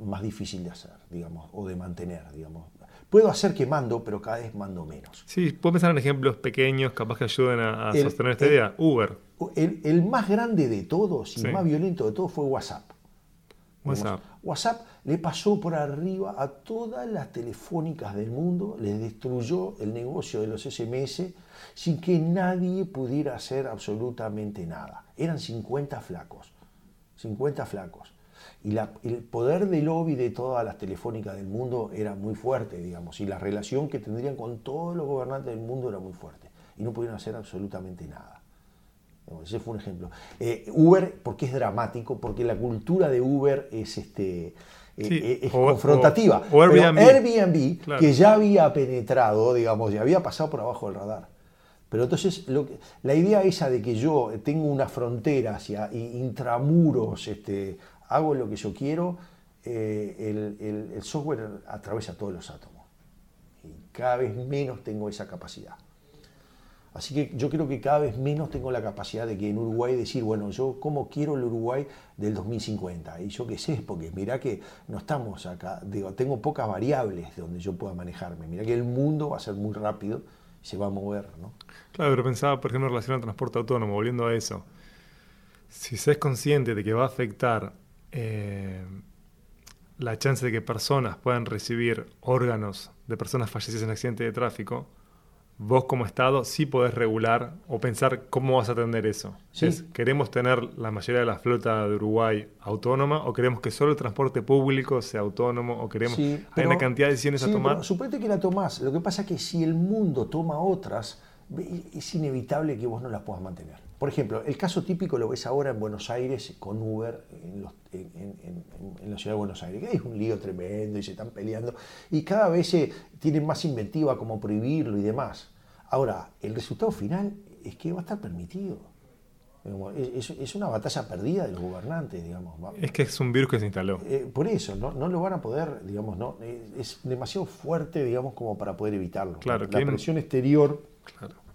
más difícil de hacer, digamos, o de mantener, digamos. Puedo hacer que mando, pero cada vez mando menos. Sí, puedo pensar en ejemplos pequeños, capaz que ayuden a, sostener esta idea. Uber. El, más grande de todos y más violento de todos fue WhatsApp. WhatsApp. WhatsApp le pasó por arriba a todas las telefónicas del mundo, les destruyó el negocio de los SMS sin que nadie pudiera hacer absolutamente nada. Eran 50 flacos, 50 flacos. Y el poder de lobby de todas las telefónicas del mundo era muy fuerte, digamos, y la relación que tendrían con todos los gobernantes del mundo era muy fuerte. Y no pudieron hacer absolutamente nada. Ese fue un ejemplo. Eh, Uber, porque es dramático, porque la cultura de Uber es, este, eh, es confrontativa. O, Airbnb, Airbnb que ya había penetrado, digamos, ya había pasado por abajo del radar. Pero entonces la idea esa de que yo tengo una frontera hacia intramuros, este, hago lo que yo quiero, eh, el, el software atraviesa todos los átomos. Y cada vez menos tengo esa capacidad. Así que yo creo que cada vez menos tengo la capacidad de que en Uruguay decir, bueno, yo cómo quiero el Uruguay del 2050. Y yo qué sé, porque mira que no estamos acá, digo, tengo pocas variables donde yo pueda manejarme. Mira que el mundo va a ser muy rápido se va a mover, ¿no? Claro, pero pensaba, por ejemplo, en relación al transporte autónomo, volviendo a eso. Si se es consciente de que va a afectar eh, la chance de que personas puedan recibir órganos de personas fallecidas en accidente de tráfico, vos como Estado sí podés regular o pensar cómo vas a atender eso. ¿Queremos tener la mayoría de la flota de Uruguay autónoma o queremos que solo el transporte público sea autónomo o queremos... hay una cantidad de decisiones a tomar. Suponete que la tomás. Lo que pasa es que si el mundo toma otras, es inevitable que vos no las puedas mantener. Por ejemplo, el caso típico lo ves ahora en Buenos Aires con Uber en, la ciudad de Buenos Aires, que es un lío tremendo y se están peleando y cada vez se tienen más inventiva como prohibirlo y demás. Ahora, el resultado final es que va a estar permitido. Es, una batalla perdida de los gobernantes, digamos. Es que es un virus que se instaló. Eh, por eso, no, no, lo van a poder, digamos, no, es demasiado fuerte, digamos, como para poder evitarlo. Claro, la presión exterior claro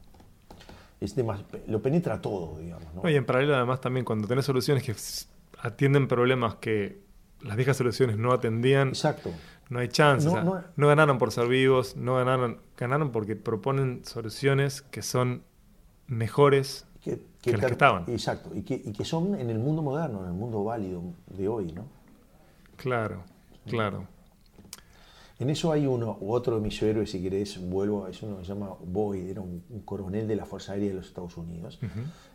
lo penetra todo, digamos. y en paralelo además también cuando tenés soluciones que atienden problemas que las viejas soluciones no atendían, Exacto. no hay chance. No, ganaron por ser vivos, no ganaron, ganaron porque proponen soluciones que son mejores que, las que estaban. Exacto, y que, y que son en el mundo moderno, en el mundo válido de hoy, ¿no? Claro, claro. En eso hay uno, u otro de mis héroes, si querés, vuelvo, es uno que se llama Boyd, era un, coronel de la Fuerza Aérea de los Estados Unidos.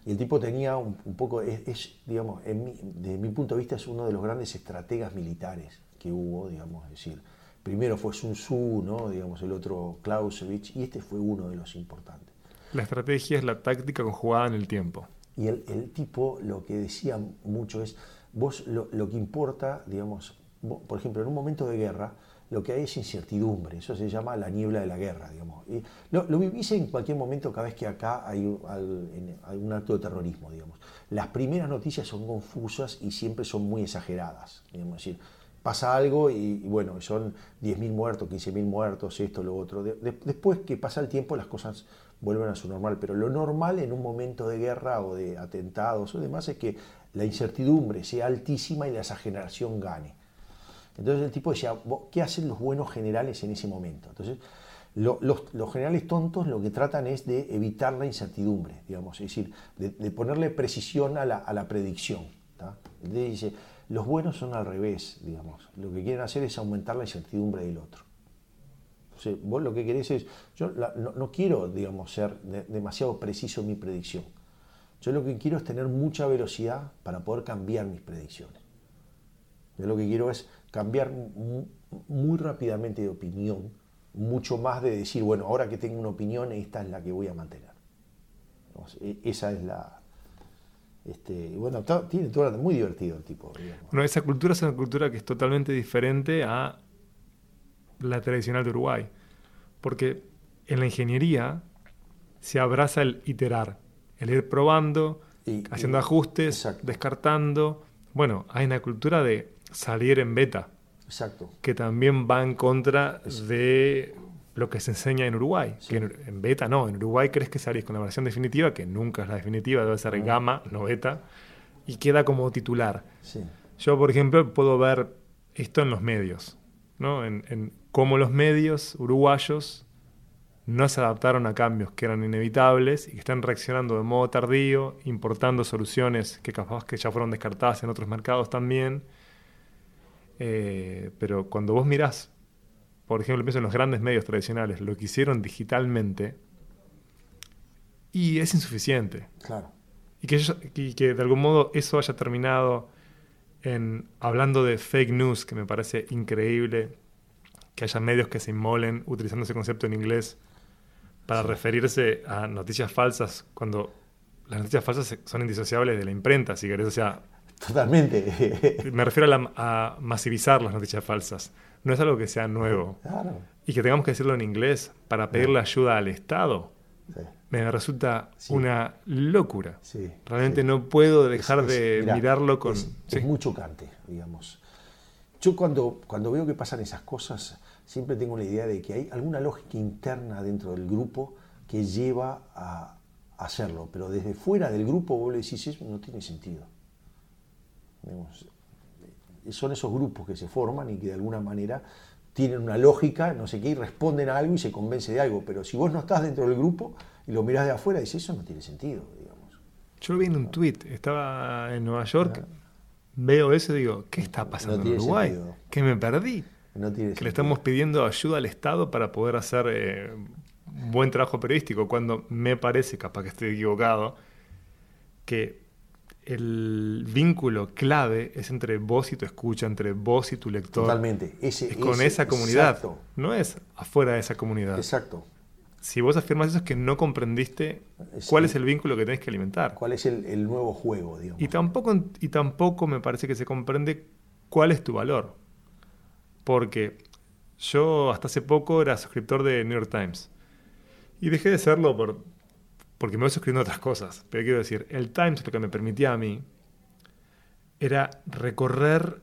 Y el tipo tenía un, poco, es, digamos, desde mi punto de vista, es uno de los grandes estrategas militares que hubo, digamos, es decir, primero fue Sun Tzu, ¿no? digamos, el otro Clausewitz, y este fue uno de los importantes. La estrategia es la táctica conjugada en el tiempo. Y el, tipo lo que decía mucho es, vos lo, lo que importa, digamos, por ejemplo, en un momento de guerra, lo que hay es incertidumbre, eso se llama la niebla de la guerra, digamos. Y lo, vivís en cualquier momento cada vez que acá hay, un acto de terrorismo, digamos. Las primeras noticias son confusas y siempre son muy exageradas, digamos, decir, pasa algo y, bueno, son 10.000 muertos, 15.000 muertos, esto, lo otro. después que pasa el tiempo las cosas vuelven a su normal, pero lo normal en un momento de guerra o de atentados o demás es que la incertidumbre sea altísima y la exageración gane. Entonces el tipo decía, ¿qué hacen los buenos generales en ese momento? Entonces, los, generales tontos lo que tratan es de evitar la incertidumbre, digamos, es decir, de, ponerle precisión a la, predicción. Entonces dice, los buenos son al revés, digamos, lo que quieren hacer es aumentar la incertidumbre del otro. Entonces, vos lo que querés es, yo no, quiero, digamos, ser demasiado preciso en mi predicción. Yo lo que quiero es tener mucha velocidad para poder cambiar mis predicciones. Yo lo que quiero es cambiar muy rápidamente de opinión mucho más de decir, bueno, ahora que tengo una opinión, esta es la que voy a mantener. E, esa es la... Este, bueno, tiene todo muy divertido el tipo. Bueno, esa cultura es una cultura que es totalmente diferente a la tradicional de Uruguay. Porque en la ingeniería se abraza el iterar, el ir probando, haciendo ajustes, descartando. Bueno, hay una cultura de salir en beta. Exacto. Que también va en contra de lo que se enseña en Uruguay. Que en, beta no, en Uruguay crees que salís con la versión definitiva, que nunca es la definitiva, debe ser gamma, no beta, y queda como titular. Yo, por ejemplo, puedo ver esto en los medios, ¿no? En, en cómo los medios uruguayos no se adaptaron a cambios que eran inevitables y que están reaccionando de modo tardío, importando soluciones que capaz que ya fueron descartadas en otros mercados también eh, pero cuando vos mirás, por ejemplo, pienso en los grandes medios tradicionales, lo que hicieron digitalmente, y es insuficiente. Claro. Y que, que de algún modo eso haya terminado en hablando de fake news, que me parece increíble que haya medios que se inmolen utilizando ese concepto en inglés para referirse a noticias falsas cuando las noticias falsas son indisociables de la imprenta, si querés. O sea, Totalmente. Me refiero a, masivizar las noticias falsas. No es algo que sea nuevo. Claro. Y que tengamos que decirlo en inglés para pedirle ayuda al Estado. Me resulta una locura. Sí, Realmente no puedo dejar de mirarlo con... Es, muy chocante, digamos. Yo cuando, cuando veo que pasan esas cosas, siempre tengo la idea de que hay alguna lógica interna dentro del grupo que lleva a hacerlo. Pero desde fuera del grupo vos le decís, eso no tiene sentido son esos grupos que se forman y que de alguna manera tienen una lógica, no sé qué, y responden a algo y se convence de algo. Pero si vos no estás dentro del grupo y lo mirás de afuera, dices, eso no tiene sentido, digamos. Yo lo vi en un tweet, estaba en Nueva York, veo eso y digo, ¿qué está pasando en Uruguay? Que me perdí. que le estamos pidiendo ayuda al Estado para poder hacer eh, buen trabajo periodístico, cuando me parece, capaz que estoy equivocado, que el vínculo clave es entre vos y tu escucha, entre vos y tu lector. Totalmente. Ese, es con esa comunidad. No es afuera de esa comunidad. Exacto. Si vos afirmas eso es que no comprendiste cuál es el vínculo que tenés que alimentar. ¿Cuál es el, nuevo juego, digamos? Y tampoco, y tampoco me parece que se comprende cuál es tu valor. Porque yo hasta hace poco era suscriptor de New York Times. Y dejé de serlo por porque me voy suscribiendo otras cosas. Pero quiero decir, el Times lo que me permitía a mí era recorrer,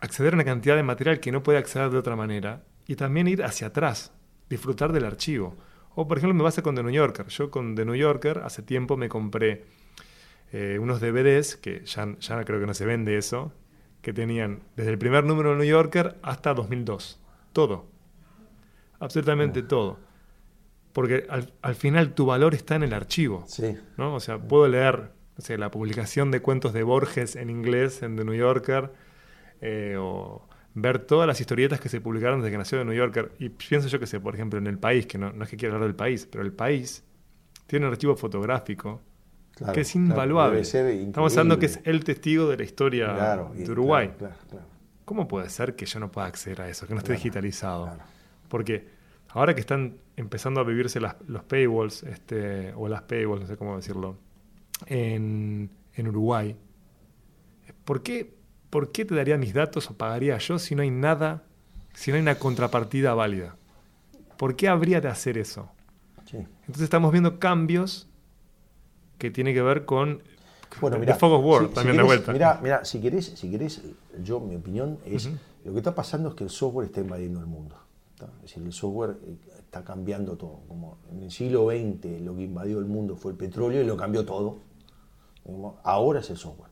acceder a una cantidad de material que no podía acceder de otra manera y también ir hacia atrás, disfrutar del archivo. O por ejemplo me basa con The New Yorker. Yo con The New Yorker hace tiempo me compré eh, unos DVDs, que ya, ya creo que no se vende eso, que tenían desde el primer número de New Yorker hasta 2002. Todo. Absolutamente todo porque al, final tu valor está en el archivo. Sí. ¿no? O sea, puedo leer la publicación de cuentos de Borges en inglés en The New Yorker, eh, o ver todas las historietas que se publicaron desde que nació The New Yorker. Y pienso yo que sé, por ejemplo, en El País, que no, es que quiera hablar del país, pero El País tiene un archivo fotográfico que es invaluable. Estamos hablando que es el testigo de la historia de Uruguay. ¿Cómo puede ser que yo no pueda acceder a eso, que no esté digitalizado? Porque ahora que están empezando a vivirse los paywalls, este, o las paywalls, no sé cómo decirlo, en, Uruguay, ¿por qué, ¿por qué te daría mis datos o pagaría yo si no hay nada, si no hay una contrapartida válida? ¿Por qué habría de hacer eso? Entonces estamos viendo cambios que tienen que ver con bueno, mira, Fog también de vuelta. Mira, mira, si querés, si querés, yo mi opinión es, lo que está pasando es que el software está invadiendo el mundo. Es decir, el software eh, está cambiando todo. Como en el siglo XX lo que invadió el mundo fue el petróleo y lo cambió todo. Ahora es el software.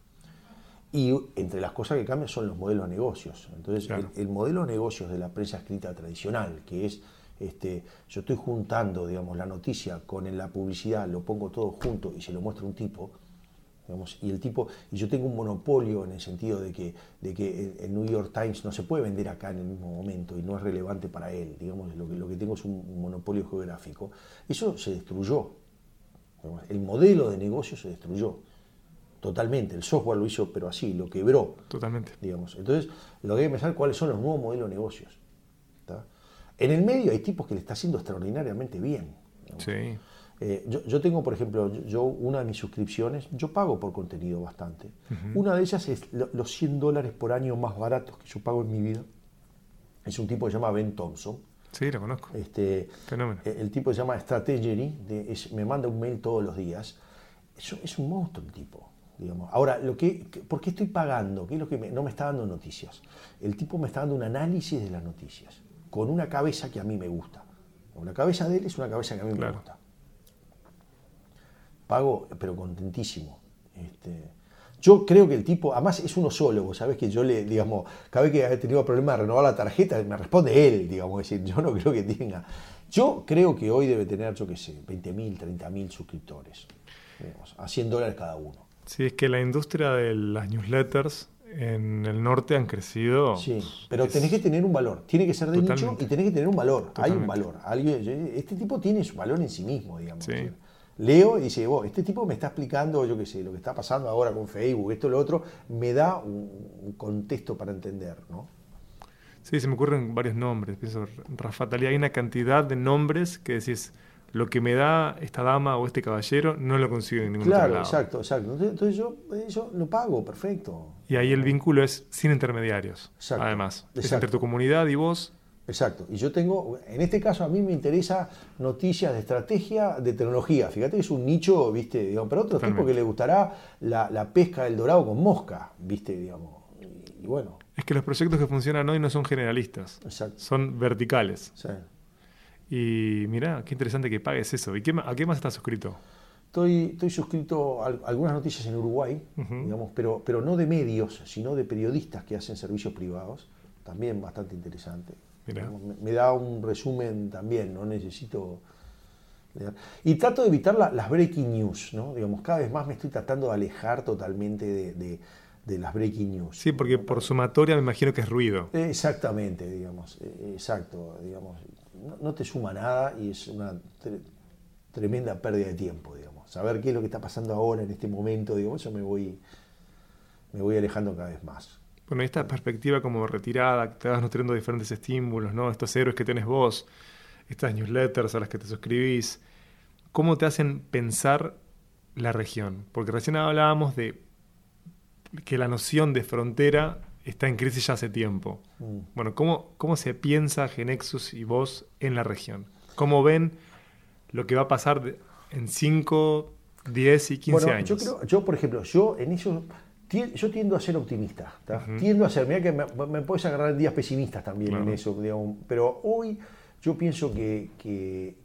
Y entre las cosas que cambian son los modelos de negocios. Entonces, Claro. el, el modelo de negocios de la prensa escrita tradicional, que es, este, yo estoy juntando, digamos, la noticia con la publicidad, lo pongo todo junto y se lo muestra un tipo, digamos, y el tipo, y yo tengo un monopolio en el sentido de que, de que el, el New York Times no se puede vender acá en el mismo momento y no es relevante para él, digamos, lo que, lo que tengo es un, monopolio geográfico, eso se destruyó. digamos, El modelo de negocio se destruyó totalmente, el software lo hizo, pero así, lo quebró Totalmente. digamos. Entonces, lo que hay que pensar cuáles son los nuevos modelos de negocios. ¿tá? En el medio hay tipos que le está haciendo extraordinariamente bien. digamos. Sí. Eh, yo, yo tengo, por ejemplo, yo- una de mis suscripciones, yo pago por contenido bastante. Una de ellas es lo- los 100 dólares por año más baratos que yo pago en mi vida. Es un tipo que se llama Ben Thompson. Sí, lo conozco. Este, Fenómeno. eh, el tipo se llama Strategy, de- es- me manda un mail todos los días. Es, un- es un monstruo el tipo. Digamos. Ahora, lo que, ¿por qué estoy pagando? ¿Qué es lo que me- no me está dando noticias? El tipo me está dando un análisis de las noticias, con una cabeza que a mí me gusta. La cabeza de él es una cabeza que a mí me gusta. Pago, pero contentísimo. Este, yo creo que el tipo, además es uno solo, vos sabés que yo le, digamos, cada vez que he tenido problemas de renovar la tarjeta, me responde él, digamos, es decir, yo no creo que tenga. Yo creo que hoy debe tener, yo qué sé, 20.000, 30.000 suscriptores, digamos, a 100 dólares cada uno. Sí, es que la industria de las newsletters en el norte han crecido. Sí, pero tenés que tener un valor, tiene que ser de nicho Totalmente. y tenés que tener un valor, hay un Totalmente. valor. Alguien- este tipo tiene su valor en sí mismo, digamos. Sí. Es Leo y dice, vos, este tipo me está explicando, yo qué sé, lo que está pasando ahora con Facebook, esto, lo otro, me da un, contexto para entender, ¿no? Sí, se me ocurren varios nombres. Pienso, Rafa Talía, hay una cantidad de nombres que decís, lo que me da esta dama o este caballero no lo consigo en ningún otro Claro, lado. exacto, exacto. Entonces, yo, eh, yo lo pago, perfecto. Y ahí el vínculo es sin intermediarios. Exacto. Además, es Exacto. entre tu comunidad y vos. Exacto. Y yo tengo, en este caso a mí me interesa noticias de estrategia, de tecnología. Fíjate que es un nicho, viste, digamos, pero a otro tipo que le gustará la, la pesca del dorado con mosca, viste, digamos. Y, y bueno, Es que los proyectos que funcionan hoy no son generalistas, exacto. son verticales. Sí. Y mirá, qué interesante que pagues eso. ¿Y qué a qué más estás suscrito? Estoy, estoy suscrito a al- algunas noticias en Uruguay, digamos, pero, pero no de medios, sino de periodistas que hacen servicios privados. También bastante interesante. Me, me da un resumen también, no necesito. Y trato de evitar la- las breaking news, ¿no? Digamos, cada vez más me estoy tratando de alejar totalmente de, de- de las breaking news. Sí, porque por sumatoria me imagino que es ruido. Exactamente, digamos, eh, exacto, digamos, no, no te suma nada y es una tre- tremenda pérdida de tiempo, digamos. Saber qué es lo que está pasando ahora en este momento, digamos, yo me voy, me voy alejando cada vez más. Bueno, esta perspectiva como retirada, que te vas nutriendo de diferentes estímulos, ¿no? Estos héroes que tenés vos, estas newsletters a las que te suscribís, ¿cómo te hacen pensar la región? Porque recién hablábamos de que la noción de frontera está en crisis ya hace tiempo. Mm. Bueno, ¿cómo, cómo se piensa Genexus y vos en la región? ¿Cómo ven lo que va a pasar de- en 5, 10 y 15 bueno, años? yo creo, yo por ejemplo, yo en eso, yo tiendo a ser optimista, tiendo a ser, mira que me, me puedes agarrar en días pesimistas también en eso, digamos, pero hoy yo pienso que, que,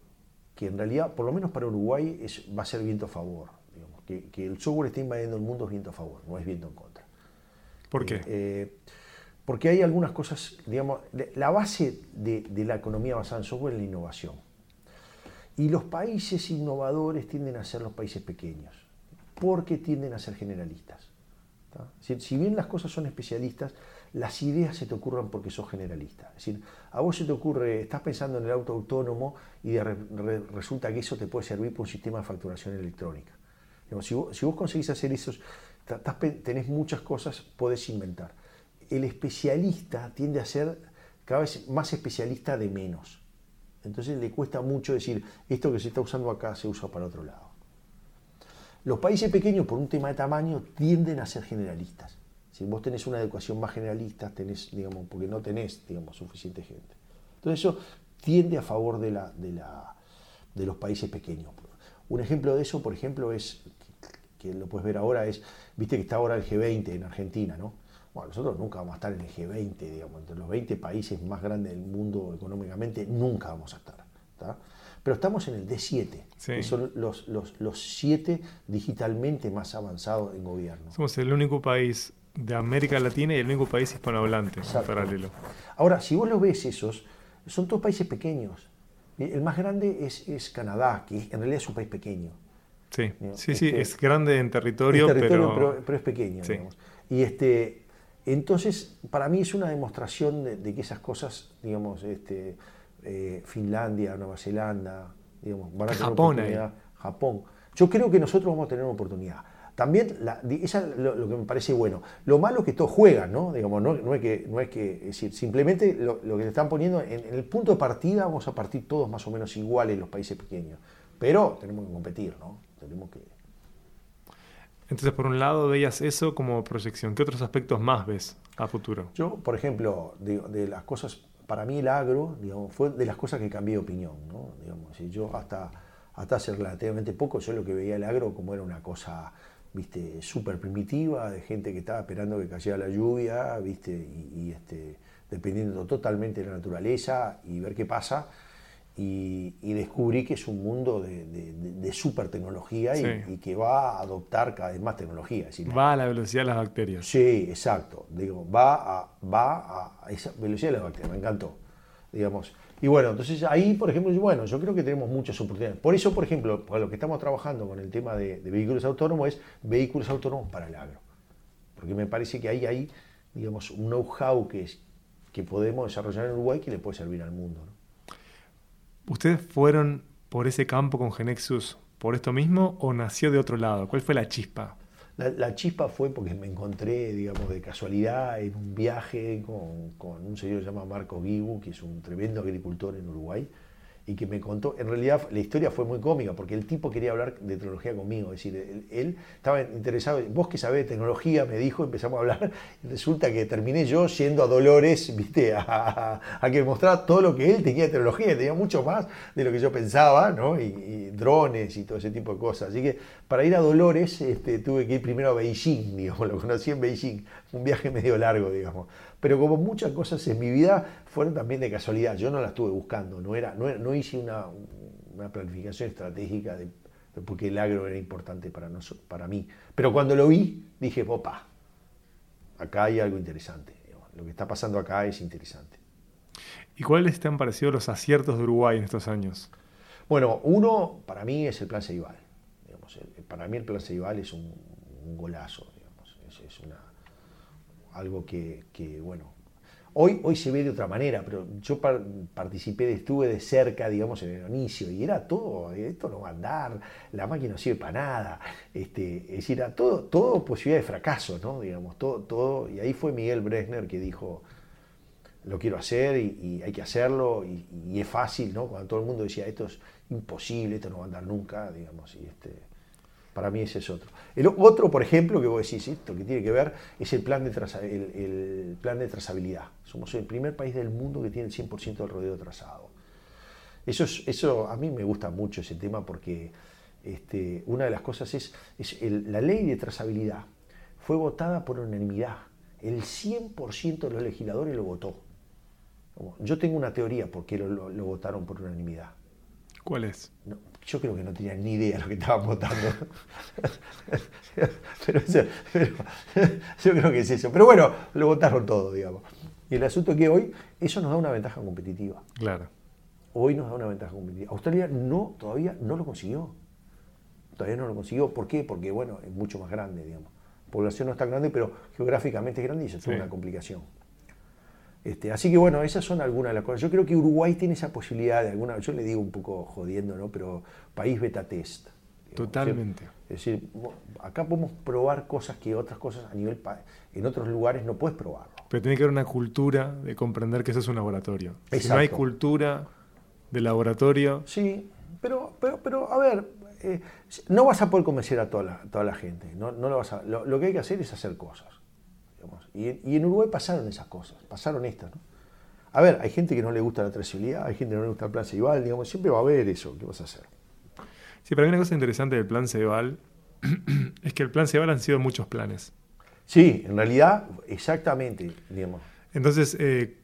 que en realidad, por lo menos para Uruguay, es, va a ser viento a favor, digamos, que, que el software está invadiendo el mundo es viento a favor, no es viento en contra. ¿Por qué? Eh, porque hay algunas cosas, digamos, la base de, de la economía basada en software es la innovación. Y los países innovadores tienden a ser los países pequeños, porque tienden a ser generalistas. Si bien las cosas son especialistas, las ideas se te ocurran porque sos generalista. Es decir, a vos se te ocurre, estás pensando en el auto autónomo y resulta que eso te puede servir para un sistema de facturación electrónica. Si, vos, si vos conseguís hacer eso, tenés muchas cosas, podés inventar. El especialista tiende a ser cada vez más especialista de menos. Entonces le cuesta mucho decir, esto que se está usando acá se usa para otro lado. Los países pequeños, por un tema de tamaño, tienden a ser generalistas. Si vos tenés una educación más generalista, tenés, digamos, porque no tenés, digamos, suficiente gente. Entonces eso tiende a favor de, la, de, la, de los países pequeños. Un ejemplo de eso, por ejemplo, es, que lo puedes ver ahora, es, viste que está ahora el G20 en Argentina, ¿no? Bueno, nosotros nunca vamos a estar en el G20, digamos, entre los 20 países más grandes del mundo económicamente, nunca vamos a estar. Pero estamos en el D7, Sí. que son los, los, los siete digitalmente más avanzados en gobierno. Somos el único país de América Latina y el único país hispanohablante en paralelo. Ahora, si vos lo ves esos, son todos países pequeños. El más grande es, es Canadá, que en realidad es un país pequeño. Sí, sí, sí, este, es grande en territorio, pero... pero... es pequeño. Y este, entonces, para mí es una demostración de, que esas cosas, digamos, este, eh, Finlandia, Nueva Zelanda, digamos, van a tener Japón, oportunidad. Japón. Yo creo que nosotros vamos a tener una oportunidad. También, la, eso es lo, que me parece bueno. Lo malo es que todos juegan, ¿no? Digamos, no, no es que, no es que, es decir, simplemente lo, que te están poniendo, en, en, el punto de partida vamos a partir todos más o menos iguales los países pequeños. Pero tenemos que competir, ¿no? Tenemos que... Entonces, por un lado, veías eso como proyección. ¿Qué otros aspectos más ves a futuro? Yo, por ejemplo, de, las cosas, para mí el agro, digamos, fue de las cosas que cambié de opinión, ¿no? Digamos, yo hasta, hasta hace relativamente poco, yo lo que veía el agro como era una cosa, súper primitiva, de gente que estaba esperando que cayera la lluvia, viste, y, este, dependiendo totalmente de la naturaleza y ver qué pasa y, descubrí que es un mundo de, de, super tecnología y, que va a adoptar cada vez más tecnología. va a la velocidad de las bacterias. Sí, exacto. Digo, va a, va a esa velocidad de las bacterias, me encantó. Digamos. Y bueno, entonces ahí, por ejemplo, bueno, yo creo que tenemos muchas oportunidades. Por eso, por ejemplo, lo que estamos trabajando con el tema de, vehículos autónomos es vehículos autónomos para el agro. Porque me parece que ahí hay, digamos, un know-how que, que podemos desarrollar en Uruguay que le puede servir al mundo. ¿no? ¿Ustedes fueron por ese campo con Genexus por esto mismo o nació de otro lado? ¿Cuál fue la chispa? La, chispa fue porque me encontré, digamos, de casualidad en un viaje con, un señor que se llama Marco Guibu, que es un tremendo agricultor en Uruguay, y que me contó, en realidad la historia fue muy cómica, porque el tipo quería hablar de tecnología conmigo, es decir, él, estaba interesado, vos que sabés de tecnología, me dijo, empezamos a hablar, y resulta que terminé yo yendo a Dolores, viste, a, que me mostrara todo lo que él tenía de tecnología, tenía mucho más de lo que yo pensaba, ¿no? Y, drones y todo ese tipo de cosas. Así que para ir a Dolores este, tuve que ir primero a Beijing, digamos, lo conocí en Beijing, un viaje medio largo, digamos. Pero como muchas cosas en mi vida fueron también de casualidad, yo no las estuve buscando, no, era, no, hice una, planificación estratégica de, porque el agro era importante para, para mí. Pero cuando lo vi, dije, opa, acá hay algo interesante. Lo que está pasando acá es interesante. ¿Y cuáles te han parecido los aciertos de Uruguay en estos años? Bueno, uno para mí es el Plan Ceibal. para mí el Plan Ceibal es un, golazo. es una, algo que, bueno, hoy, hoy se ve de otra manera, pero yo participé, estuve de cerca, digamos, en el inicio, y era todo, esto no va a andar, la máquina no sirve para nada, este, es decir, era todo, todo posibilidad de fracaso, ¿no? Digamos, todo, todo, y ahí fue Miguel Bresner que dijo, lo quiero hacer y, hay que hacerlo, y, y, es fácil, ¿no? Cuando todo el mundo decía, esto es imposible, esto no va a andar nunca, digamos, y este para mí ese es otro. El otro, por ejemplo, que vos decís, esto que tiene que ver, es el plan de, el, plan de trazabilidad. Somos el primer país del mundo que tiene el 100% del rodeo trazado. Eso, es, eso a mí me gusta mucho ese tema porque este, una de las cosas es, es la ley de trazabilidad fue votada por unanimidad. El 100% de los legisladores lo votó. Yo tengo una teoría por qué lo, lo votaron por unanimidad. ¿Cuál es? Yo creo que no tenían ni idea de lo que estaban votando. pero, yo creo que es eso. Pero bueno, lo votaron todo, digamos. Y el asunto es que hoy eso nos da una ventaja competitiva. Claro. Hoy nos da una ventaja competitiva. Australia no, todavía no lo consiguió. Todavía no lo consiguió. ¿Por qué? Porque, bueno, es mucho más grande, digamos. La población no es tan grande, pero geográficamente es grande y eso es una complicación. Este, así que bueno, esas son algunas de las cosas. Yo creo que Uruguay tiene esa posibilidad de alguna, yo le digo un poco jodiendo, ¿no? Pero país beta test. Totalmente. Es decir, acá podemos probar cosas que otras cosas a nivel en otros lugares no puedes probarlo. Pero tiene que haber una cultura de comprender que eso es un laboratorio. Si no hay cultura de laboratorio. Sí, pero, pero, pero a ver, eh, no vas a poder convencer a toda la, toda la gente. No, no lo, vas a, lo que hay que hacer es hacer cosas. Y, en Uruguay pasaron esas cosas, pasaron estas. A ver, hay gente que no le gusta la trazabilidad, hay gente que no le gusta el plan Ceibal, digamos, siempre va a haber eso, ¿qué vas a hacer? Sí, pero hay una cosa interesante del plan Ceibal, es que el plan Ceibal han sido muchos planes. Sí, en realidad, exactamente, digamos. Entonces, eh,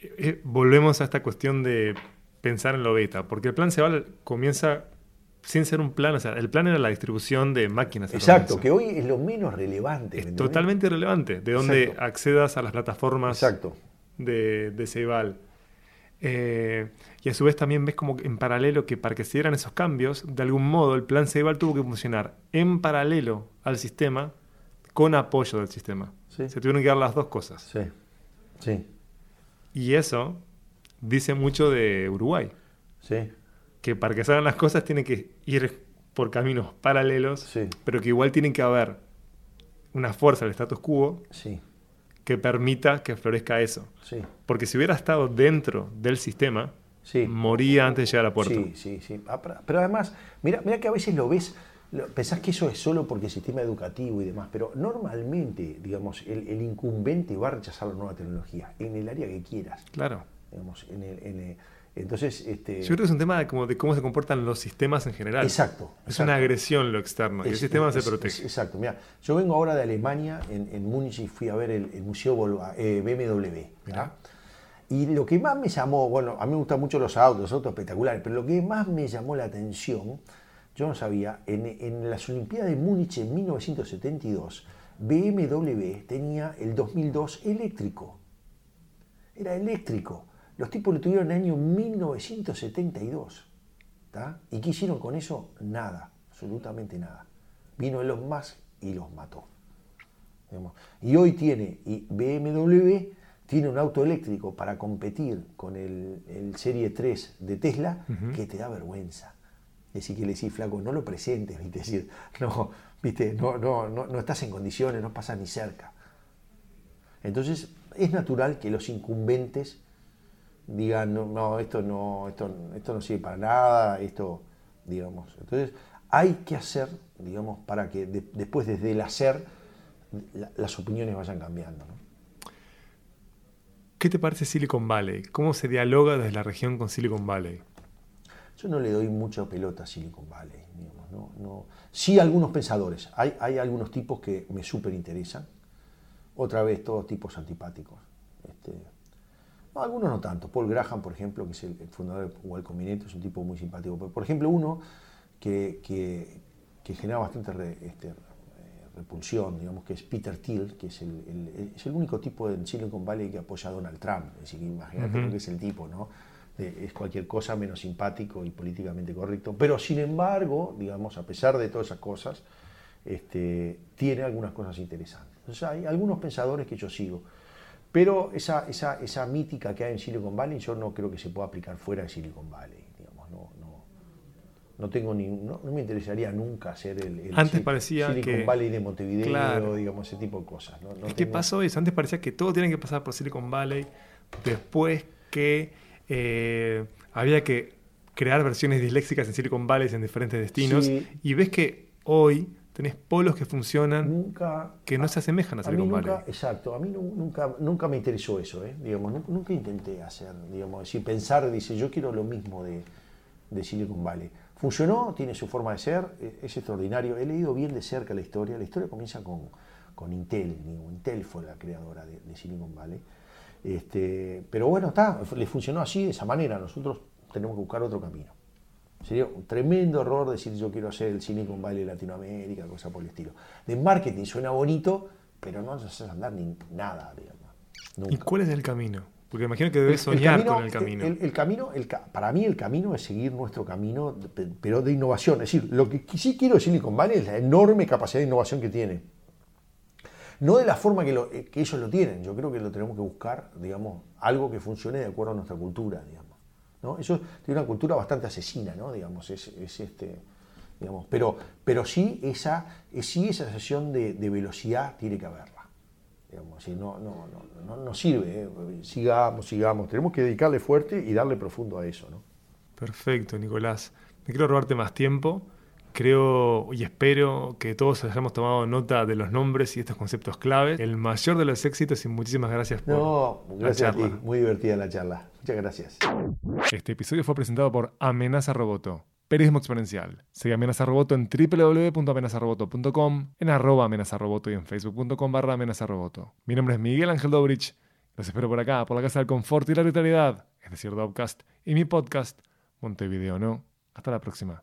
eh, volvemos a esta cuestión de pensar en lo beta, porque el plan Ceibal comienza sin ser un plan, o sea, el plan era la distribución de máquinas. Exacto, que hoy es lo menos relevante. Es totalmente irrelevante, de donde accedas a las plataformas Exacto. de, de Ceibal. Eh, y a su vez también ves como en paralelo que para que se dieran esos cambios, de algún modo el plan Ceibal tuvo que funcionar en paralelo al sistema con apoyo del sistema. Se tuvieron que dar las dos cosas. Sí, sí. Y eso dice mucho de Uruguay. Sí. Que para que salgan las cosas tienen que ir por caminos paralelos, pero que igual tienen que haber una fuerza del status quo sí. que permita que florezca eso. Sí. Porque si hubiera estado dentro del sistema, moría antes de llegar a la puerta. Sí, sí, sí. Ah, pero además, mira, mira que a veces lo ves Pensás que eso es solo porque el sistema educativo y demás, pero normalmente, digamos, el, incumbente va a rechazar la nueva tecnología en el área que quieras. Claro. Digamos, en el, entonces, este... Yo creo que es un tema de, como de cómo se comportan los sistemas en general. Exacto. Es una agresión lo externo, y el sistema se protege. exacto. Mira, yo vengo ahora de Alemania, en, en Múnich, y fui a ver el, museo eh, BMW. Y lo que más me llamó, bueno, a mí me gustan mucho los autos, los autos espectaculares, pero lo que más me llamó la atención yo no sabía, en, las Olimpiadas de Múnich en 1972, BMW tenía el 2002 eléctrico. Era eléctrico. Los tipos lo tuvieron en el año 1972. ¿Y qué hicieron con eso? Nada, absolutamente nada. Vino Elon Musk y los mató. Y hoy tiene, y BMW tiene un auto eléctrico para competir con el, Serie 3 de Tesla que te da vergüenza. Es decir, que le decís, flaco, no lo presentes, ¿viste? Decir, no, ¿viste? No, no, no, estás en condiciones, no pasas ni cerca. Entonces, es natural que los incumbentes digan, no, esto, no esto, esto no sirve para nada, esto, digamos. Entonces, hay que hacer, digamos, para que después desde el hacer las opiniones vayan cambiando. ¿Qué te parece Silicon Valley? ¿Cómo se dialoga desde la región con Silicon Valley? Yo no le doy mucha pelota a Silicon Valley. no, no. Sí, algunos pensadores. Hay, hay algunos tipos que me súper interesan. Otra vez, todos tipos antipáticos. Este, algunos no tanto. Paul Graham, por ejemplo, que es el, fundador de Google Combinator, es un tipo muy simpático. por ejemplo, uno que, que, genera bastante este, eh, repulsión, digamos, que es Peter Thiel, que es el, es el único tipo en Silicon Valley que apoya a Donald Trump. Es decir, imagínate lo que es el tipo, ¿no? es cualquier cosa menos simpático y políticamente correcto. Pero sin embargo, digamos, a pesar de todas esas cosas, este, tiene algunas cosas interesantes. Entonces hay algunos pensadores que yo sigo. Pero esa, esa, esa mítica que hay en Silicon Valley yo no creo que se pueda aplicar fuera de Silicon Valley. Digamos, no, no, no tengo ni, no, me interesaría nunca ser el, antes parecía Silicon Valley de Montevideo, digamos, ese tipo de cosas. ¿Qué pasó eso? Antes parecía que todo tiene que pasar por Silicon Valley, después que eh, había que crear versiones disléxicas en Silicon Valley en diferentes destinos. Y ves que hoy tenés polos que funcionan nunca, que no se asemejan a Silicon Valley. Exacto, a mí nunca, nunca me interesó eso, ¿eh? digamos, nunca, intenté hacer, digamos, decir, pensar, dice, yo quiero lo mismo de, Silicon Valley. Funcionó, tiene su forma de ser, e, es extraordinario. He leído bien de cerca la historia. La historia comienza con, con Intel. Intel fue la creadora de Silicon Valley. Este, pero bueno, está, le funcionó así, de esa manera. Nosotros tenemos que buscar otro camino. Sería un tremendo error decir yo quiero hacer el Silicon Valley Latinoamérica, cosa por el estilo. De marketing suena bonito, pero no nos hace andar ni nada, digamos. ¿Y cuál es el camino? Porque imagino que debes soñar con el camino. El, camino para mí el camino es seguir nuestro camino, pero de innovación. Es decir, lo que sí quiero de Silicon Valley es la enorme capacidad de innovación que tiene no de la forma eh, que, ellos lo tienen. Yo creo que lo tenemos que buscar, digamos, algo que funcione de acuerdo a nuestra cultura, digamos. ¿No? Eso tiene una cultura bastante asesina, ¿no? Digamos, es, este, digamos, pero, pero sí esa, sí esa sesión de, velocidad tiene que haberla. Digamos, no, no, no, no, sirve, ¿eh? sigamos, sigamos. Tenemos que dedicarle fuerte y darle profundo a eso, ¿no? Perfecto, Nicolás. Me quiero robarte más tiempo. Creo y espero que todos hayamos tomado nota de los nombres y estos conceptos claves. El mayor de los éxitos y muchísimas gracias por no, gracias la charla. Muy divertida la charla. Muchas gracias. Este episodio fue presentado por Amenaza Roboto. Periodismo exponencial. Sigue Amenaza Roboto en www.amenazaroboto.com, en arroba amenazaroboto y en facebook.com barra amenazaroboto. Mi nombre es Miguel Ángel Dobrich. Los espero por acá, por la Casa del Confort y la Vitalidad, es decir, Dovcast, y mi podcast, Montevideo No. Hasta la próxima.